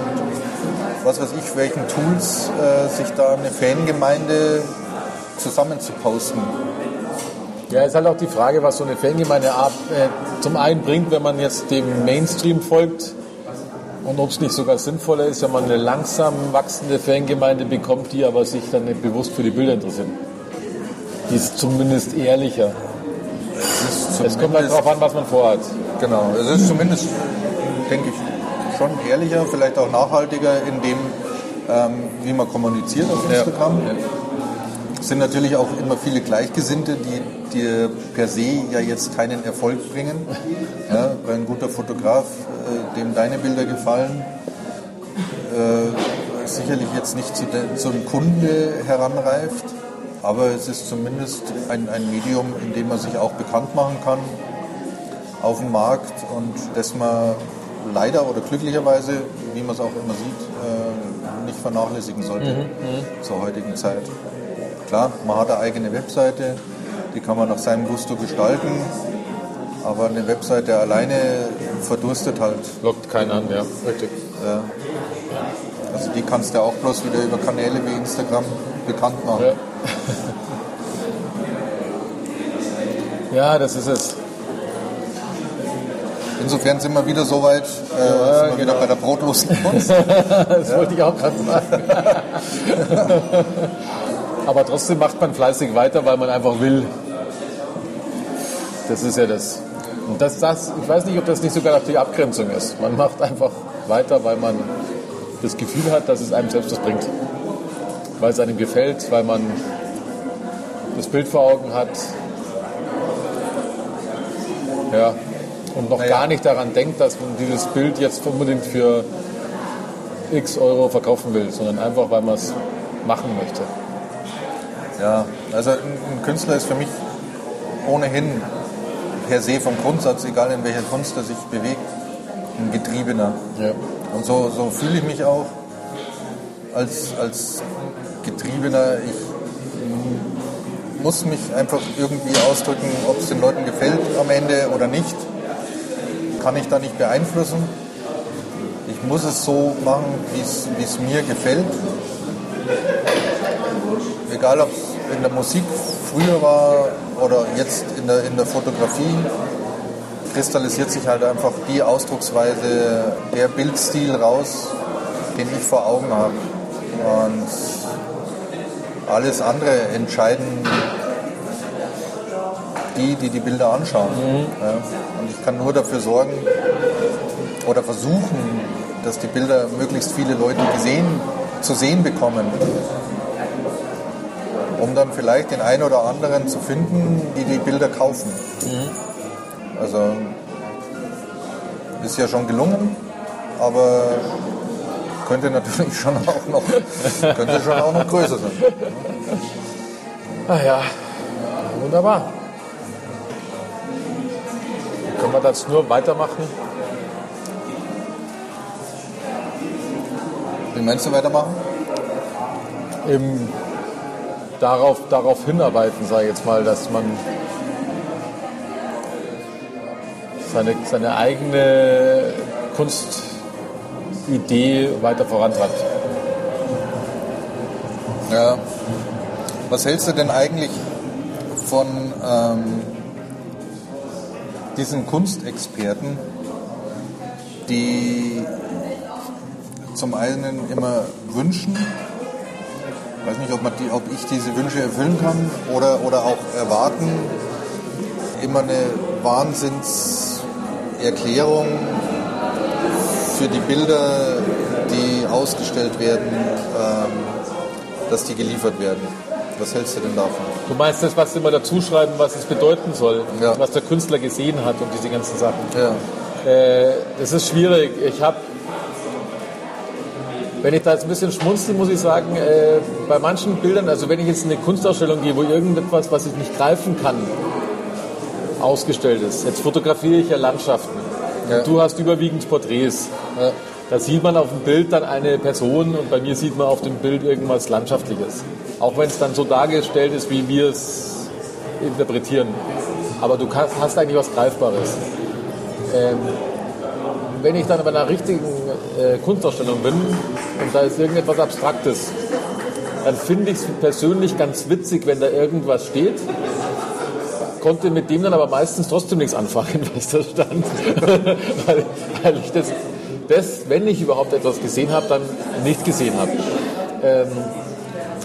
S2: was weiß ich, welchen Tools, äh, sich da eine Fangemeinde zusammen zu posten.
S1: Ja, ist halt auch die Frage, was so eine Fangemeinde äh, zum einen bringt, wenn man jetzt dem Mainstream folgt und ob es nicht sogar sinnvoller ist, wenn man eine langsam wachsende Fangemeinde bekommt, die aber sich dann nicht bewusst für die Bilder interessiert. Die ist zumindest ehrlicher.
S2: Es, ist
S1: Es kommt halt
S2: zumindest-
S1: darauf an, was man vorhat.
S2: Genau, es ist zumindest, denke ich, schon ehrlicher, vielleicht auch nachhaltiger in dem, ähm, wie man kommuniziert auf Instagram. Es sind natürlich auch immer viele Gleichgesinnte, die dir per se ja jetzt keinen Erfolg bringen. Ja, ein guter Fotograf, äh, dem deine Bilder gefallen, äh, sicherlich jetzt nicht zu de, zum Kunde heranreift. Aber es ist zumindest ein, ein Medium, in dem man sich auch bekannt machen kann auf dem Markt und das man leider oder glücklicherweise, wie man es auch immer sieht, äh, nicht vernachlässigen sollte zur heutigen Zeit. Klar, man hat eine eigene Webseite, die kann man nach seinem Gusto gestalten, aber eine Webseite alleine verdurstet halt.
S1: Lockt keinen an, ja, richtig.
S2: Ja. Also die kannst du auch bloß wieder über Kanäle wie Instagram bekannt machen.
S1: Ja, ja das ist es.
S2: Insofern sind wir wieder so weit, äh,
S1: Ja,
S2: sind wir wieder
S1: genau.
S2: bei der brotlosen Kunst.
S1: Das wollte ich auch gerade sagen. Aber trotzdem macht man fleißig weiter, weil man einfach will. Das ist ja das. Und das, das, ich weiß nicht, ob das nicht sogar noch die Abgrenzung ist. Man macht einfach weiter, weil man das Gefühl hat, dass es einem selbst was bringt. Weil es einem gefällt, weil man das Bild vor Augen hat. Ja. Und noch
S2: Naja.
S1: gar nicht daran denkt, dass man dieses Bild jetzt unbedingt für x Euro verkaufen will, sondern einfach, weil man es machen möchte.
S2: Ja, also ein, Künstler ist für mich ohnehin per se vom Grundsatz, egal in welcher Kunst er sich bewegt, ein Getriebener.
S1: Ja.
S2: Und so, so fühle ich mich auch als, als Getriebener. Ich muss mich einfach irgendwie ausdrücken, ob es den Leuten gefällt am Ende oder nicht. Kann ich da nicht beeinflussen. Ich muss es so machen, wie es- wie es mir gefällt. Egal ob es in der Musik früher war oder jetzt in der, in der Fotografie, kristallisiert sich halt einfach die Ausdrucksweise, der Bildstil raus, den ich vor Augen habe. Und alles andere entscheiden die, die die Bilder anschauen. Ja. Und ich kann nur dafür sorgen oder versuchen, dass die Bilder möglichst viele Leute gesehen, zu sehen bekommen. Um dann vielleicht den einen oder anderen zu finden, die die Bilder kaufen. Also ist ja schon gelungen, aber könnte natürlich schon auch noch, könnte schon auch noch größer sein.
S1: Ah ja, wunderbar. Können wir das nur weitermachen?
S2: Wie meinst du weitermachen?
S1: Im, darauf, darauf hinarbeiten, sage ich jetzt mal, dass man seine, seine eigene Kunstidee weiter vorantreibt.
S2: Ja. Was hältst du denn eigentlich von ähm, diesen Kunstexperten, die zum einen immer wünschen, weiß nicht, ob, man die, ob ich diese Wünsche erfüllen kann oder, oder auch erwarten, immer eine Wahnsinnserklärung für die Bilder, die ausgestellt werden, ähm, dass die geliefert werden. Was hältst du denn davon?
S1: Du meinst das, was sie immer dazu schreiben, was es bedeuten soll,
S2: Ja.
S1: was der Künstler gesehen hat und diese ganzen Sachen.
S2: Ja.
S1: Äh, das ist schwierig. Ich habe, wenn ich da jetzt ein bisschen schmunzel, muss ich sagen, äh, bei manchen Bildern, also wenn ich jetzt in eine Kunstausstellung gehe, wo irgendetwas, was ich nicht greifen kann, ausgestellt ist. Jetzt fotografiere ich ja Landschaften.
S2: Ja.
S1: Du hast überwiegend Porträts.
S2: Ja.
S1: Da sieht man auf dem Bild dann eine Person und bei mir sieht man auf dem Bild irgendwas Landschaftliches. Auch wenn es dann so dargestellt ist, wie wir es interpretieren. Aber du hast eigentlich was Greifbares. Ähm, wenn ich dann bei einer richtigen äh, Kunstausstellung bin und da ist irgendetwas Abstraktes, dann finde ich es persönlich ganz witzig, wenn da irgendwas steht. Konnte mit dem dann aber meistens trotzdem nichts anfangen, was da stand. weil, weil ich das, das, wenn ich überhaupt etwas gesehen habe, dann nicht gesehen habe. Ähm,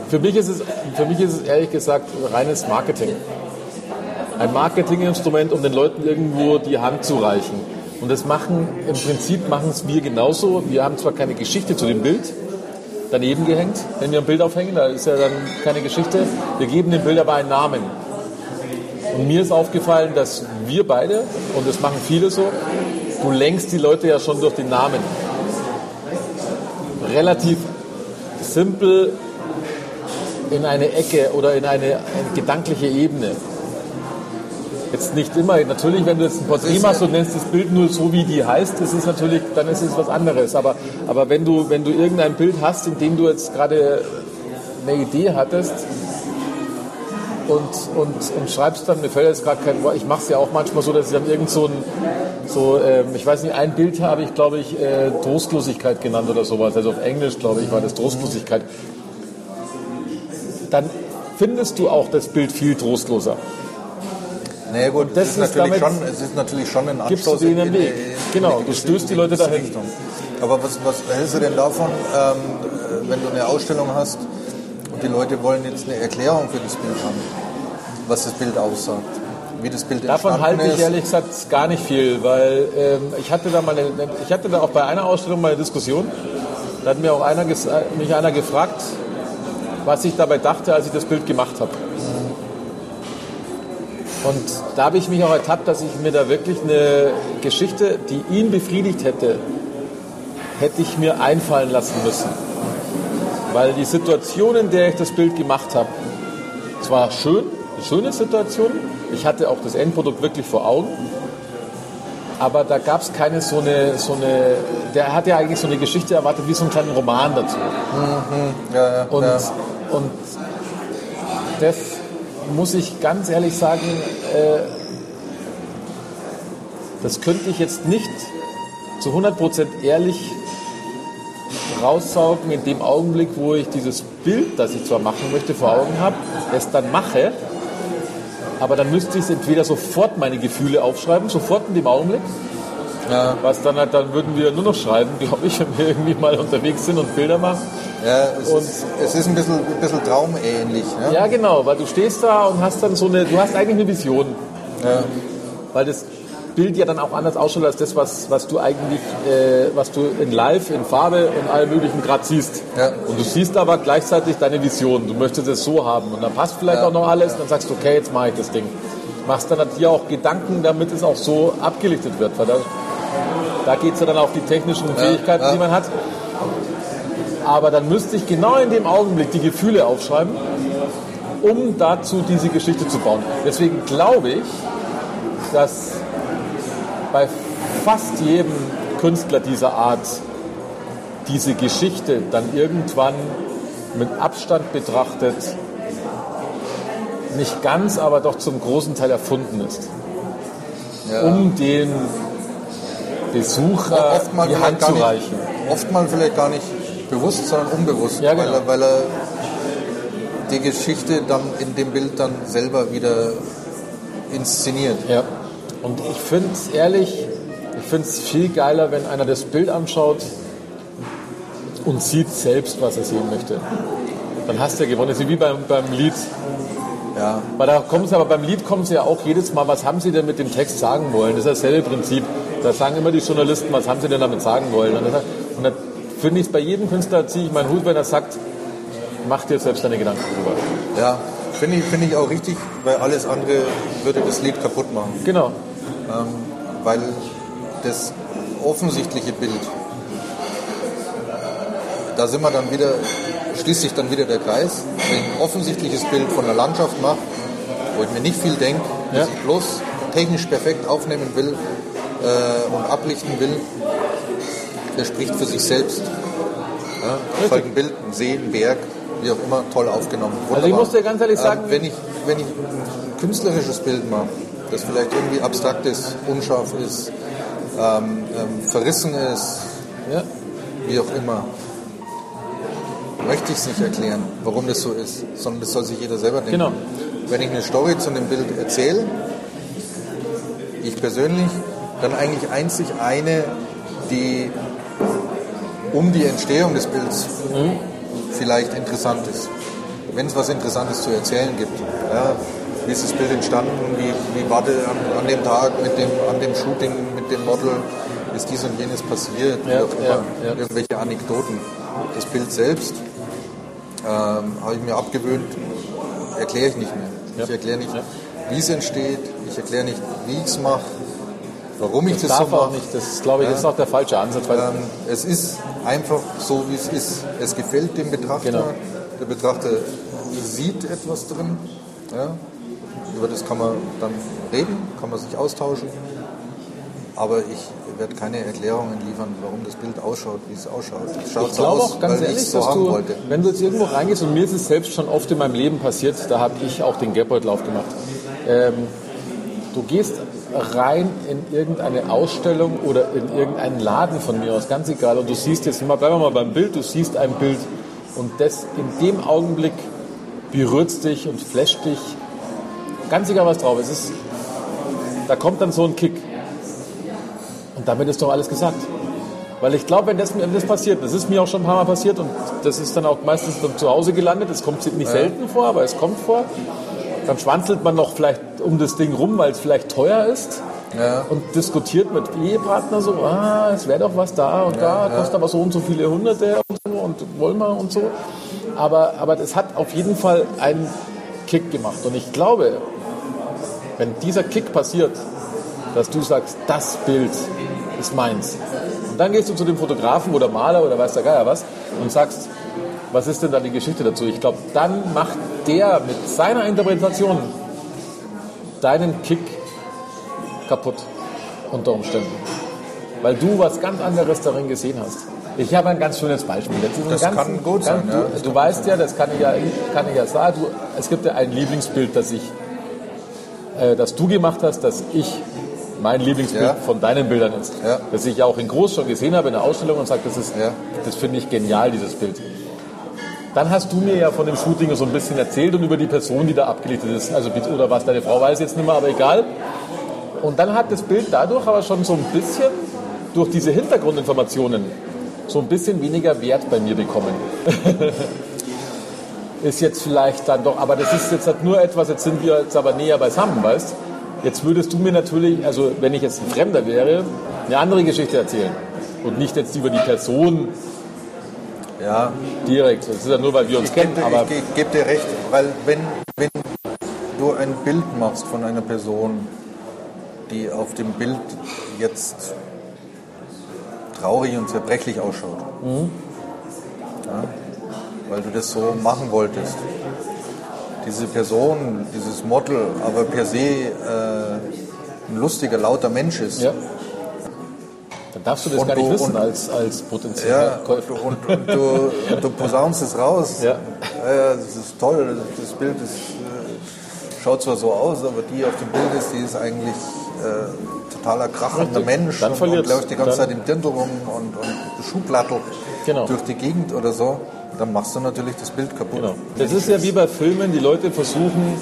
S1: für, für mich ist es ehrlich gesagt reines Marketing ein Marketinginstrument, um den Leuten irgendwo die Hand zu reichen. Und das machen, im Prinzip machen es wir genauso. Wir haben zwar keine Geschichte zu dem Bild daneben gehängt, wenn wir ein Bild aufhängen, da ist ja dann keine Geschichte. Wir geben dem Bild aber einen Namen. Und mir ist aufgefallen, dass wir beide, und das machen viele so, du lenkst die Leute ja schon durch den Namen. Relativ simpel in eine Ecke oder in eine, eine gedankliche Ebene. Jetzt nicht immer, natürlich, wenn du jetzt ein Porträt machst und nennst das Bild nur so, wie die heißt, das ist natürlich, dann ist es was anderes. Aber, aber wenn, du, wenn du irgendein Bild hast, in dem du jetzt gerade eine Idee hattest, und, und, und schreibst dann, mir fällt jetzt gerade kein Wort, ich mache es ja auch manchmal so, dass ich dann irgend so ein, so, ähm, ich weiß nicht, ein Bild habe ich, glaube ich, äh, Trostlosigkeit genannt oder sowas, also auf Englisch, glaube ich, war das Trostlosigkeit. Dann findest du auch das Bild viel trostloser.
S2: Naja gut,
S1: das
S2: es,
S1: ist
S2: natürlich schon, es ist natürlich schon ein Anstoß
S1: einen
S2: in-
S1: Weg.
S2: in- in-
S1: Genau,
S2: in-
S1: du stößt die Leute
S2: in
S1: dahin.
S2: Richtung. Aber was, was hältst du denn davon, ähm, wenn du eine Ausstellung hast und die Leute wollen jetzt eine Erklärung für das Bild haben, was das Bild aussagt, wie das Bild
S1: Davon halte ich
S2: ist?
S1: ehrlich gesagt gar nicht viel, weil ähm, ich hatte da mal eine, ich hatte da auch bei einer Ausstellung mal eine Diskussion. Da hat mir auch einer, mich einer gefragt, was ich dabei dachte, als ich das Bild gemacht habe. Und da habe ich mich auch ertappt, dass ich mir da wirklich eine Geschichte, die ihn befriedigt hätte, hätte ich mir einfallen lassen müssen. Weil die Situation, in der ich das Bild gemacht habe, es war schön, eine schöne Situation. Ich hatte auch das Endprodukt wirklich vor Augen. Aber da gab es keine so eine, so eine, der hat ja eigentlich so eine Geschichte erwartet, wie so einen kleinen Roman dazu.
S2: Ja, ja,
S1: Und,
S2: ja.
S1: und das muss ich ganz ehrlich sagen, das könnte ich jetzt nicht zu 100% ehrlich raussaugen in dem Augenblick, wo ich dieses Bild, das ich zwar machen möchte, vor Augen habe, es dann mache, aber dann müsste ich entweder sofort meine Gefühle aufschreiben, sofort in dem Augenblick,
S2: Ja.
S1: was dann halt, dann würden wir nur noch schreiben, glaube ich, wenn wir irgendwie mal unterwegs sind und Bilder machen.
S2: Ja, es,
S1: Und-
S2: ist, es ist ein bisschen, ein bisschen traumähnlich. Ja?
S1: Ja, genau, weil du stehst da und hast dann so eine, du hast eigentlich eine Vision,
S2: Ja.
S1: weil das Bild ja dann auch anders ausschaut als das, was, was du eigentlich, äh, was du in Live, in Farbe und allem möglichen gerade siehst.
S2: Ja.
S1: Und du siehst aber gleichzeitig deine Vision. Du möchtest es so haben und dann passt vielleicht
S2: Ja.
S1: auch noch alles. Und dann sagst du, okay, jetzt mache ich das Ding. Machst dann dir auch Gedanken, damit es auch so abgelichtet wird. Weil da, da geht es ja dann auf die technischen Fähigkeiten,
S2: ja.
S1: die man hat. Aber dann müsste ich genau in dem Augenblick die Gefühle aufschreiben, um dazu diese Geschichte zu bauen. Deswegen glaube ich, dass bei fast jedem Künstler dieser Art diese Geschichte dann irgendwann mit Abstand betrachtet nicht ganz, aber doch zum großen Teil erfunden ist,
S2: Ja.
S1: um den Besucher
S2: oft mal
S1: die
S2: vielleicht
S1: Hand
S2: gar
S1: zu
S2: nicht,
S1: reichen.
S2: Oft mal vielleicht gar nicht bewusst, sondern unbewusst,
S1: Ja, genau.
S2: weil, er, weil er die Geschichte dann in dem Bild dann selber wieder inszeniert.
S1: Ja. Und ich finde es ehrlich, ich finde es viel geiler, wenn einer das Bild anschaut und sieht selbst, was er sehen möchte. Dann hast du ja gewonnen. Das ist wie beim, beim Lied.
S2: Ja.
S1: Weil da kommen sie aber beim Lied kommen sie ja auch jedes Mal, was haben sie denn mit dem Text sagen wollen? Das ist dasselbe Prinzip. Da sagen immer die Journalisten, was haben sie denn damit sagen wollen? Und, da finde ich es bei jedem Künstler, ziehe ich meinen Hut, wenn er sagt, mach dir selbst deine Gedanken drüber.
S2: Ja, finde ich, finde ich auch richtig, weil alles andere würde das Lied kaputt machen.
S1: Genau.
S2: Ähm, weil das offensichtliche Bild, da sind wir dann wieder, schließt sich dann wieder der Kreis. Wenn ich ein offensichtliches Bild von der Landschaft mache, wo ich mir nicht viel denke,
S1: Ja.
S2: bloß technisch perfekt aufnehmen will äh, und ablichten will, der spricht für sich selbst. Ja, das ist halt ein Bild, ein See, ein Berg, wie auch immer, toll aufgenommen.
S1: Also ich
S2: Wunderbar.
S1: muss dir ganz ehrlich sagen-
S2: ähm, wenn, ich, wenn ich ein künstlerisches Bild mache, das vielleicht irgendwie abstrakt ist, unscharf ist, ähm, ähm, verrissen ist,
S1: Ja.
S2: wie auch immer, möchte ich es nicht erklären, warum das so ist, sondern das soll sich jeder selber denken.
S1: Genau.
S2: Wenn ich eine Story zu einem Bild erzähle, ich persönlich, dann eigentlich einzig eine, die um die Entstehung des Bilds vielleicht interessant ist. Wenn es was Interessantes zu erzählen gibt. Ja, wie ist das Bild entstanden? Wie, wie war das an, an dem Tag mit dem, an dem Shooting mit dem Model? Ist dies und jenes passiert?
S1: Ja, ja.
S2: Irgendwelche Anekdoten. Das Bild selbst ähm, habe ich mir abgewöhnt, erkläre ich nicht mehr. Ich erkläre nicht, wie es entsteht. Ich erkläre nicht, wie ich es mache, warum ich das,
S1: Das darf
S2: so
S1: auch nicht. Das glaube ich, das ist auch der falsche Ansatz.
S2: Ähm, es ist einfach so, wie es ist. Es gefällt dem Betrachter.
S1: Genau.
S2: Der Betrachter sieht etwas drin. Ja? Über das kann man dann reden, kann man sich austauschen. aber ich werde keine Erklärungen liefern, warum das Bild ausschaut, wie es ausschaut. Es schaut
S1: Ich
S2: so
S1: glaube auch ganz ehrlich,
S2: ich so
S1: dass du,
S2: wollte.
S1: wenn du jetzt irgendwo reingehst, und mir ist es selbst schon oft in meinem Leben passiert, da habe ich auch den Geldbeutel aufgemacht. Ähm, du gehst rein in irgendeine Ausstellung oder in irgendeinen Laden von mir aus, ganz egal, und du siehst jetzt mal, bleiben wir mal beim Bild, du siehst ein Bild und das in dem Augenblick berührt dich und flasht dich, ganz egal was drauf ist, es ist, da kommt dann so ein Kick. Und damit ist doch alles gesagt. Weil ich glaube, wenn das, wenn das passiert, das ist mir auch schon ein paar Mal passiert und das ist dann auch meistens dann zu Hause gelandet, das kommt nicht selten vor, aber es kommt vor, dann schwanzelt man noch vielleicht um das Ding rum, weil es vielleicht teuer ist
S2: Ja.
S1: und diskutiert mit Ehepartner so, ah, es wäre doch was da und da, kostet aber so und so viele Hunderte und so und wollen wir und so. Aber, aber das hat auf jeden Fall einen Kick gemacht und ich glaube, wenn dieser Kick passiert, dass du sagst, das Bild ist meins. Und dann gehst du zu dem Fotografen oder Maler oder weiß der Geier was und sagst, was ist denn da die Geschichte dazu? Ich glaube, dann macht der mit seiner Interpretation deinen Kick kaputt unter Umständen. Weil du was ganz anderes darin gesehen hast. Ich habe ein ganz schönes Beispiel. Das,
S2: Das
S1: ganz,
S2: kann gut sein,
S1: Du,
S2: ja. Das
S1: du weißt ja, das kann ich ja, kann ich ja sagen, du, es gibt ja ein Lieblingsbild, das ich äh, das du gemacht hast, dass ich mein Lieblingsbild
S2: Ja.
S1: von deinen Bildern ist.
S2: Ja.
S1: Das ich ja auch in groß schon gesehen habe in der Ausstellung und sage, das ist,
S2: Ja.
S1: das finde ich genial, dieses Bild. Dann hast du mir ja von dem Shooting so ein bisschen erzählt und über die Person, die da abgelichtet ist. Also, oder was deine Frau weiß jetzt nicht mehr, aber egal. Und dann hat das Bild dadurch aber schon so ein bisschen, durch diese Hintergrundinformationen, so ein bisschen weniger Wert bei mir bekommen. ist jetzt vielleicht dann doch, aber das ist jetzt halt nur etwas, jetzt sind wir jetzt aber näher beisammen, weißt Jetzt würdest du mir natürlich, also wenn ich jetzt ein Fremder wäre, eine andere Geschichte erzählen. Und nicht jetzt über die Person
S2: Ja,
S1: direkt. Das ist ja nur, weil wir uns
S2: ich
S1: kennen,
S2: gebe
S1: aber
S2: ich, ich geb dir recht, weil wenn, wenn du ein Bild machst von einer Person, die auf dem Bild jetzt traurig und zerbrechlich ausschaut,
S1: Mhm.
S2: ja, weil du das so machen wolltest, diese Person, dieses Model, aber per se äh, ein lustiger, lauter Mensch ist,
S1: ja. Dann darfst du das
S2: Und
S1: gar nicht
S2: du-
S1: wissen
S2: und-
S1: als, als potenzieller
S2: Ja,
S1: Käufer.
S2: und, und du, du posaunst es raus.
S1: Ja.
S2: Ja, das ist toll. Das Bild ist, äh, schaut zwar so aus, aber die auf dem Bild ist, die ist eigentlich äh, totaler krachender
S1: Richtig.
S2: Mensch
S1: Dann
S2: und, und läuft die ganze Zeit im Dirndl rum und, und Schuhplattel
S1: Genau.
S2: durch die Gegend oder so. Dann machst du natürlich das Bild kaputt.
S1: Genau. Das ist ja wie bei Filmen, die Leute versuchen,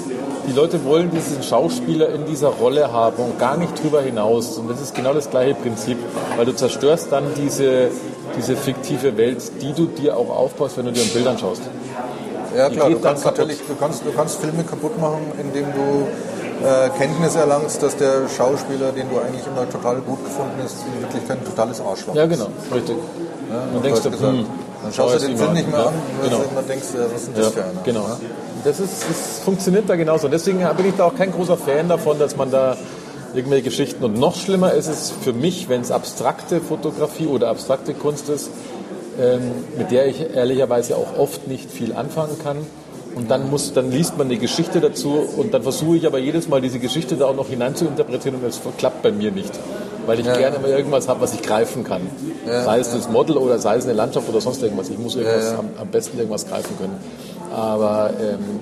S1: die Leute wollen diesen Schauspieler in dieser Rolle haben und gar nicht drüber hinaus. Und das ist genau das gleiche Prinzip, weil du zerstörst dann diese, diese fiktive Welt, die du dir auch aufbaust, wenn du dir ein Bild anschaust.
S2: Ja klar, du kannst natürlich, du kannst, du kannst Filme kaputt machen, indem du äh, Kenntnis erlangst, dass der Schauspieler, den du eigentlich immer total gut gefunden hast, in Wirklichkeit ein totales Arschloch
S1: Ja,
S2: ist.
S1: genau, richtig.
S2: Ja,
S1: Dann denkst du,
S2: gesagt.
S1: hm,
S2: dann schaust du den Film nicht mehr
S1: an. Ja,
S2: weil
S1: genau.
S2: du immer denkst, ja, was ist denn das
S1: Ja,
S2: für einer?
S1: genau. Das, ist, das funktioniert da genauso. Deswegen bin ich da auch kein großer Fan davon, dass man da irgendwelche Geschichten. Und noch schlimmer ist es für mich, wenn es abstrakte Fotografie oder abstrakte Kunst ist, ähm, mit der ich ehrlicherweise auch oft nicht viel anfangen kann. Und dann, muss, dann liest man eine Geschichte dazu und dann versuche ich aber jedes Mal diese Geschichte da auch noch hinein zu interpretieren und es klappt bei mir nicht. Weil ich gerne immer irgendwas habe, was ich greifen kann. sei es das Model oder sei es eine Landschaft oder sonst irgendwas. Ich muss irgendwas
S2: ja.
S1: Am, am besten irgendwas greifen können. Aber ähm,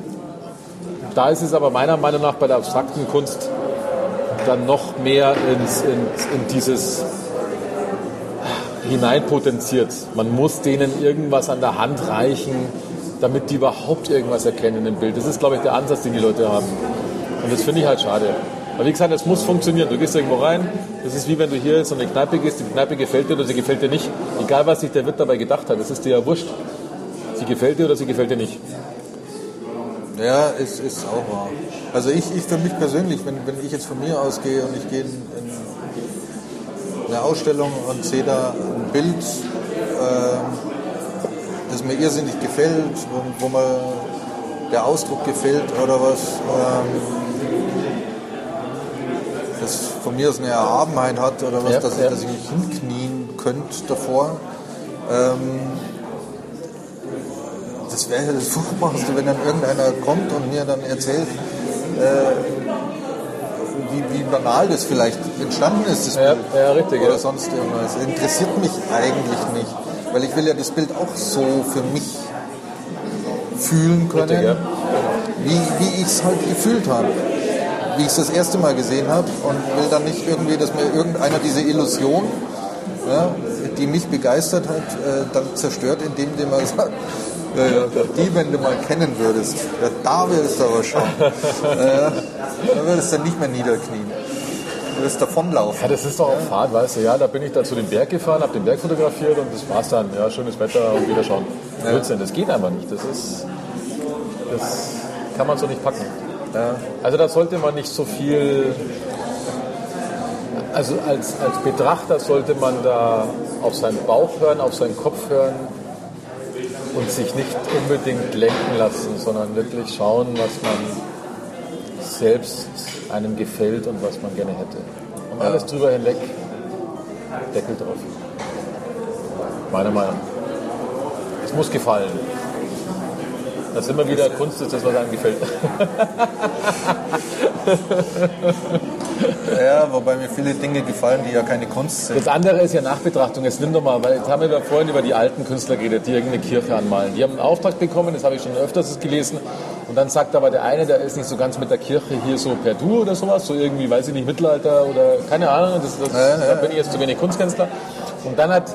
S1: da ist es aber meiner Meinung nach bei der abstrakten Kunst dann noch mehr ins, ins, in dieses hineinpotenziert. Man muss denen irgendwas an der Hand reichen, damit die überhaupt irgendwas erkennen im Bild. Das ist, glaube ich, der Ansatz, den die Leute haben. Und das finde ich halt schade. Aber wie gesagt, es muss funktionieren. Du gehst irgendwo rein, das ist wie wenn du hier in so eine Kneipe gehst, die Kneipe gefällt dir oder sie gefällt dir nicht. Egal, was sich der Wirt dabei gedacht hat, das ist dir ja wurscht. Sie gefällt dir oder sie gefällt dir nicht.
S2: Ja, ist, ist auch wahr. Also ich, ich für mich persönlich, wenn, wenn ich jetzt von mir ausgehe und ich gehe in, in eine Ausstellung und sehe da ein Bild, ähm, das mir irrsinnig gefällt, wo, wo mir der Ausdruck gefällt oder was, ähm, das von mir aus eine Erhabenheit hat oder was,
S1: Ja,
S2: dass,
S1: ja.
S2: ich, dass ich mich hinknien könnte davor. Ähm, das wäre ja das Furchtbarste, wenn dann irgendeiner kommt und mir dann erzählt, äh, wie, wie banal das vielleicht entstanden ist, das
S1: Ja,
S2: Bild.
S1: ja, richtig,
S2: Oder
S1: ja.
S2: sonst irgendwas. Interessiert mich eigentlich nicht. Weil ich will ja das Bild auch so für mich fühlen können,
S1: Richtig, ja.
S2: wie, wie ich es halt gefühlt habe. Wie ich es das erste Mal gesehen habe und will dann nicht irgendwie, dass mir irgendeiner diese Illusion, ja, die mich begeistert hat, äh, dann zerstört, indem dem er sagt, äh, die, wenn du mal kennen würdest, ja, da würdest du aber schauen. äh, da würdest du nicht mehr niederknien. Du würdest davonlaufen.
S1: Ja, das ist doch auch Fahrt, weißt du. Ja, da bin ich da zu dem Berg gefahren, habe den Berg fotografiert und das war's dann. Ja, schönes Wetter und wieder schauen. Blödsinn, das geht einfach nicht. Das ist, das kann man so nicht packen.
S2: Ja.
S1: Also da sollte man nicht so viel, also als, als Betrachter sollte man da auf seinen Bauch hören, auf seinen Kopf hören und sich nicht unbedingt lenken lassen, sondern wirklich schauen, was man selbst einem gefällt und was man gerne hätte. Und alles drüber hinweg, Deckel drauf. Meiner Meinung nach. Es muss gefallen. Das ist immer wieder Kunst, ist das, was einem gefällt.
S2: ja, wobei mir viele Dinge gefallen, die ja keine Kunst sind.
S1: Das andere ist ja Nachbetrachtung. Jetzt nimm doch mal, weil jetzt haben wir da vorhin über die alten Künstler geredet, die irgendeine Kirche anmalen. Die haben einen Auftrag bekommen, das habe ich schon öfters gelesen. Und dann sagt aber der eine, der ist nicht so ganz mit der Kirche hier so per Du oder sowas, so irgendwie, weiß ich nicht, Mittelalter oder keine Ahnung, das, das,
S2: Ja, ja,
S1: da bin ich jetzt zu wenig Kunstkünstler. Und dann hat,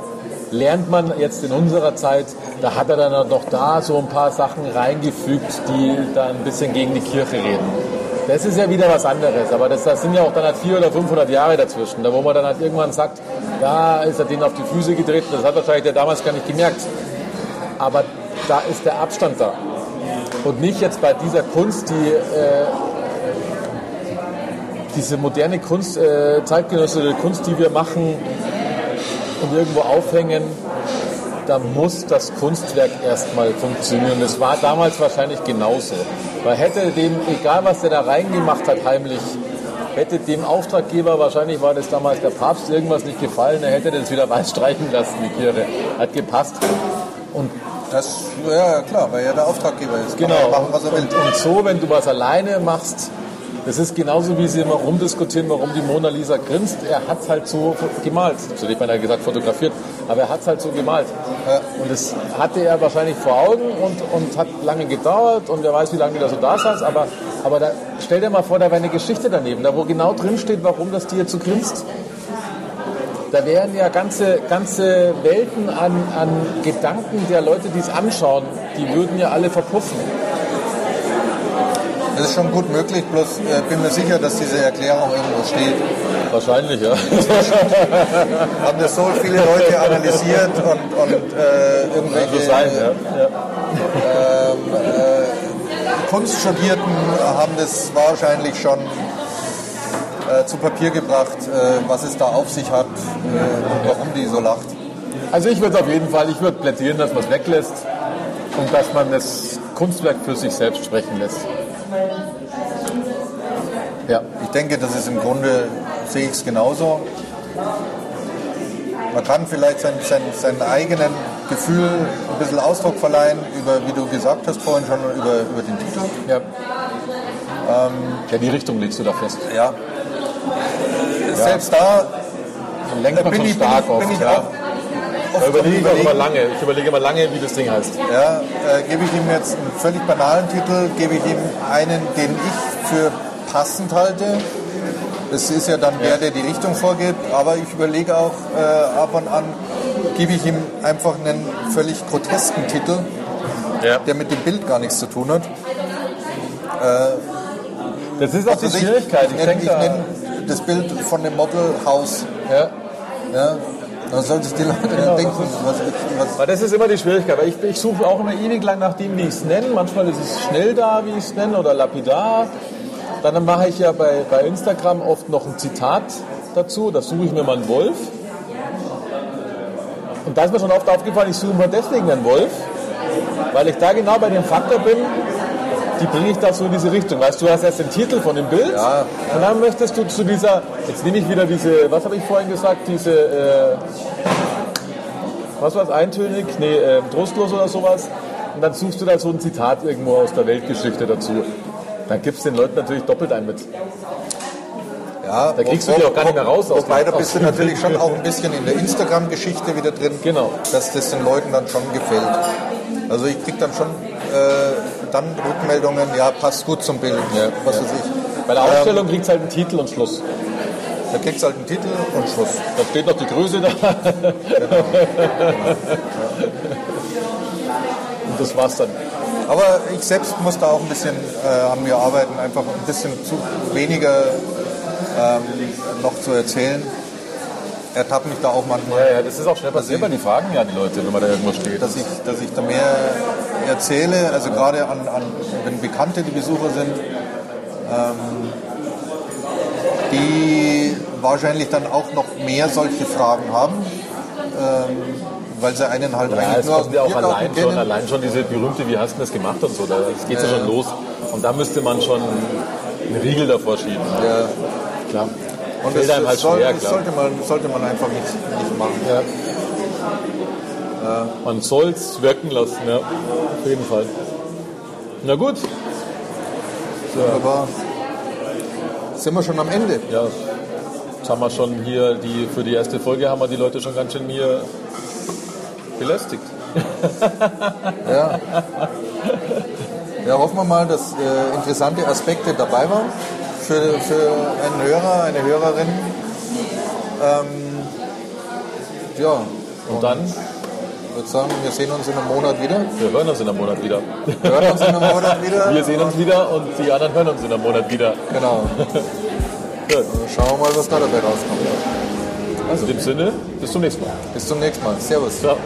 S1: lernt man jetzt in unserer Zeit, da hat er dann noch da so ein paar Sachen reingefügt, die da ein bisschen gegen die Kirche reden. Das ist ja wieder was anderes, aber das, das sind ja auch dann halt 400 oder 500 Jahre dazwischen, da wo man dann halt irgendwann sagt, da ist er denen auf die Füße getreten, das hat wahrscheinlich der damals gar nicht gemerkt. Aber da ist der Abstand da. Und nicht jetzt bei dieser Kunst, die äh, diese moderne Kunst, äh, zeitgenössische Kunst, die wir machen und irgendwo aufhängen, da muss das Kunstwerk erstmal funktionieren. Das war damals wahrscheinlich genauso. Weil hätte dem, egal was der da reingemacht hat, heimlich, hätte dem Auftraggeber, wahrscheinlich war das damals der Papst, irgendwas nicht gefallen, er hätte das wieder weiß streichen lassen, die Kirche. Hat gepasst. Und
S2: Das, ja, klar, weil er der Auftraggeber ist.
S1: Genau.
S2: machen, was er will.
S1: Und, und so, wenn du was alleine machst, das ist genauso, wie sie immer rumdiskutieren, warum die Mona Lisa grinst. Er hat es halt so gemalt. So nicht, wenn er gesagt fotografiert, aber er hat es halt so gemalt. Und das hatte er wahrscheinlich vor Augen und, und hat lange gedauert und wer weiß, wie lange du da so da saß. Aber, aber da, stell dir mal vor, da wäre eine Geschichte daneben, da wo genau drin steht, warum das Tier so grinst. Da wären ja ganze, ganze Welten an, an Gedanken der Leute, die es anschauen, die würden ja alle verpuffen.
S2: Das ist schon gut möglich, bloß äh, bin mir sicher, dass diese Erklärung irgendwo steht.
S1: Wahrscheinlich, ja.
S2: Haben das so viele Leute analysiert und, und äh, irgendwelche
S1: so sein, ja. ja.
S2: Kunststudierten haben das wahrscheinlich schon äh, zu Papier gebracht, äh, was es da auf sich hat äh, und warum die so lacht.
S1: Also ich würde auf jeden Fall, ich würde plädieren, dass man es weglässt und dass man das Kunstwerk für sich selbst sprechen lässt. Ja,
S2: Ich denke, das ist im Grunde, sehe ich es genauso. Man kann vielleicht sein, sein, seinen eigenen Gefühl ein bisschen Ausdruck verleihen, über, wie du gesagt hast vorhin schon, über, über den Titel.
S1: ja. ja, die Richtung legst du da fest.
S2: Ja. Selbst da
S1: Dann lenkt man
S2: bin
S1: schon
S2: ich, bin
S1: stark
S2: ich, bin
S1: oft.
S2: ich
S1: ja.
S2: auch
S1: Da
S2: oft
S1: überlege ich
S2: Überlegen.
S1: lange. Ich überlege immer lange, wie das Ding heißt.
S2: Ja, äh, gebe ich ihm jetzt einen völlig banalen Titel, gebe ich ihm einen, den ich für passend halte. Das ist ja dann der, der die Richtung vorgibt, aber ich überlege auch äh, ab und an, gebe ich ihm einfach einen völlig grotesken Titel,
S1: Ja.
S2: der mit dem Bild gar nichts zu tun hat.
S1: Das ist auch die Schwierigkeit.
S2: Ich,
S1: Ich
S2: nenne,
S1: denke,
S2: ich nenne das Bild von dem Modelhaus.
S1: ja.
S2: Ja, dann sollen sich die Leute
S1: Genau,
S2: denken, was, was,
S1: Aber das ist immer die Schwierigkeit, weil ich, ich suche auch immer ewig lang nach dem, wie ich es nenne. Manchmal ist es schnell da, wie ich es nenne, oder lapidar. Dann mache ich ja bei, bei Instagram oft noch ein Zitat dazu. Da suche ich mir mal einen Wolf. Und da ist mir schon oft aufgefallen, ich suche mir deswegen einen Wolf, weil ich da genau bei dem Faktor bin, die bringe ich da so in diese Richtung. Weißt du, du hast erst den Titel von dem Bild
S2: Ja.
S1: und dann möchtest du zu dieser, jetzt nehme ich wieder diese, was habe ich vorhin gesagt, diese, äh, was war es, eintönig, nee, äh, trostlos oder sowas. Und dann suchst du da so ein Zitat irgendwo aus der Weltgeschichte dazu. Dann gibst du den Leuten natürlich doppelt ein mit.
S2: Ja,
S1: Da kriegst du die auch gar nicht mehr raus aus
S2: Wobei, da bist du natürlich schon auch ein bisschen in der Instagram-Geschichte wieder drin,
S1: Genau.
S2: dass das den Leuten dann schon gefällt. Also ich krieg dann schon äh, dann Rückmeldungen, ja, passt gut zum Bild,
S1: Ja,
S2: was
S1: ja.
S2: weiß ich.
S1: Bei der Ausstellung kriegst du halt einen Titel und Schluss.
S2: Da kriegst du halt einen Titel und Schluss.
S1: Da steht noch die Größe da. Und das war's dann.
S2: Aber ich selbst muss da auch ein bisschen äh, an mir arbeiten, einfach ein bisschen zu weniger ähm, noch zu erzählen. Ertappt mich da auch manchmal.
S1: Ja, ja, das ist auch schnell passiert, weil die fragen ja die Leute, wenn man da irgendwo steht.
S2: dass ich, dass ich da mehr erzähle, also gerade an, an wenn Bekannte die Besucher sind, ähm, die wahrscheinlich dann auch noch mehr solche Fragen haben, ähm, weil sie einen halt
S1: Ja,
S2: eigentlich
S1: es
S2: nur aus
S1: ja auch allein schon,
S2: kennen.
S1: allein schon diese berühmte, wie hast du das gemacht und so, da geht ja,
S2: Ja.
S1: schon los. Und da müsste man schon einen Riegel davor schieben.
S2: Ja.
S1: Klar.
S2: Und
S1: Fällt
S2: das,
S1: einem halt
S2: soll,
S1: schwer,
S2: das sollte, man, sollte man einfach nicht, nicht machen.
S1: Ja. Man soll es wirken lassen, ja. Auf jeden Fall. Na gut,
S2: Aber sind wir schon am Ende?
S1: ja. Jetzt haben wir schon hier, die, für die erste Folge haben wir die Leute schon ganz schön hier belästigt.
S2: Ja. Ja, hoffen wir mal, dass äh, interessante Aspekte dabei waren für, für einen Hörer, eine Hörerin. Ähm, ja,
S1: Und dann,
S2: ich würde sagen, wir sehen uns in einem Monat wieder.
S1: wir hören uns in einem Monat wieder.
S2: Wir hören uns in einem Monat wieder.
S1: Wir sehen uns wieder und die anderen hören uns in einem Monat wieder.
S2: Genau.
S1: Gut.
S2: Schauen wir mal, was da dabei rauskommt.
S1: Also in dem Sinne, bis zum nächsten Mal.
S2: Bis zum nächsten Mal. Servus.
S1: Ciao.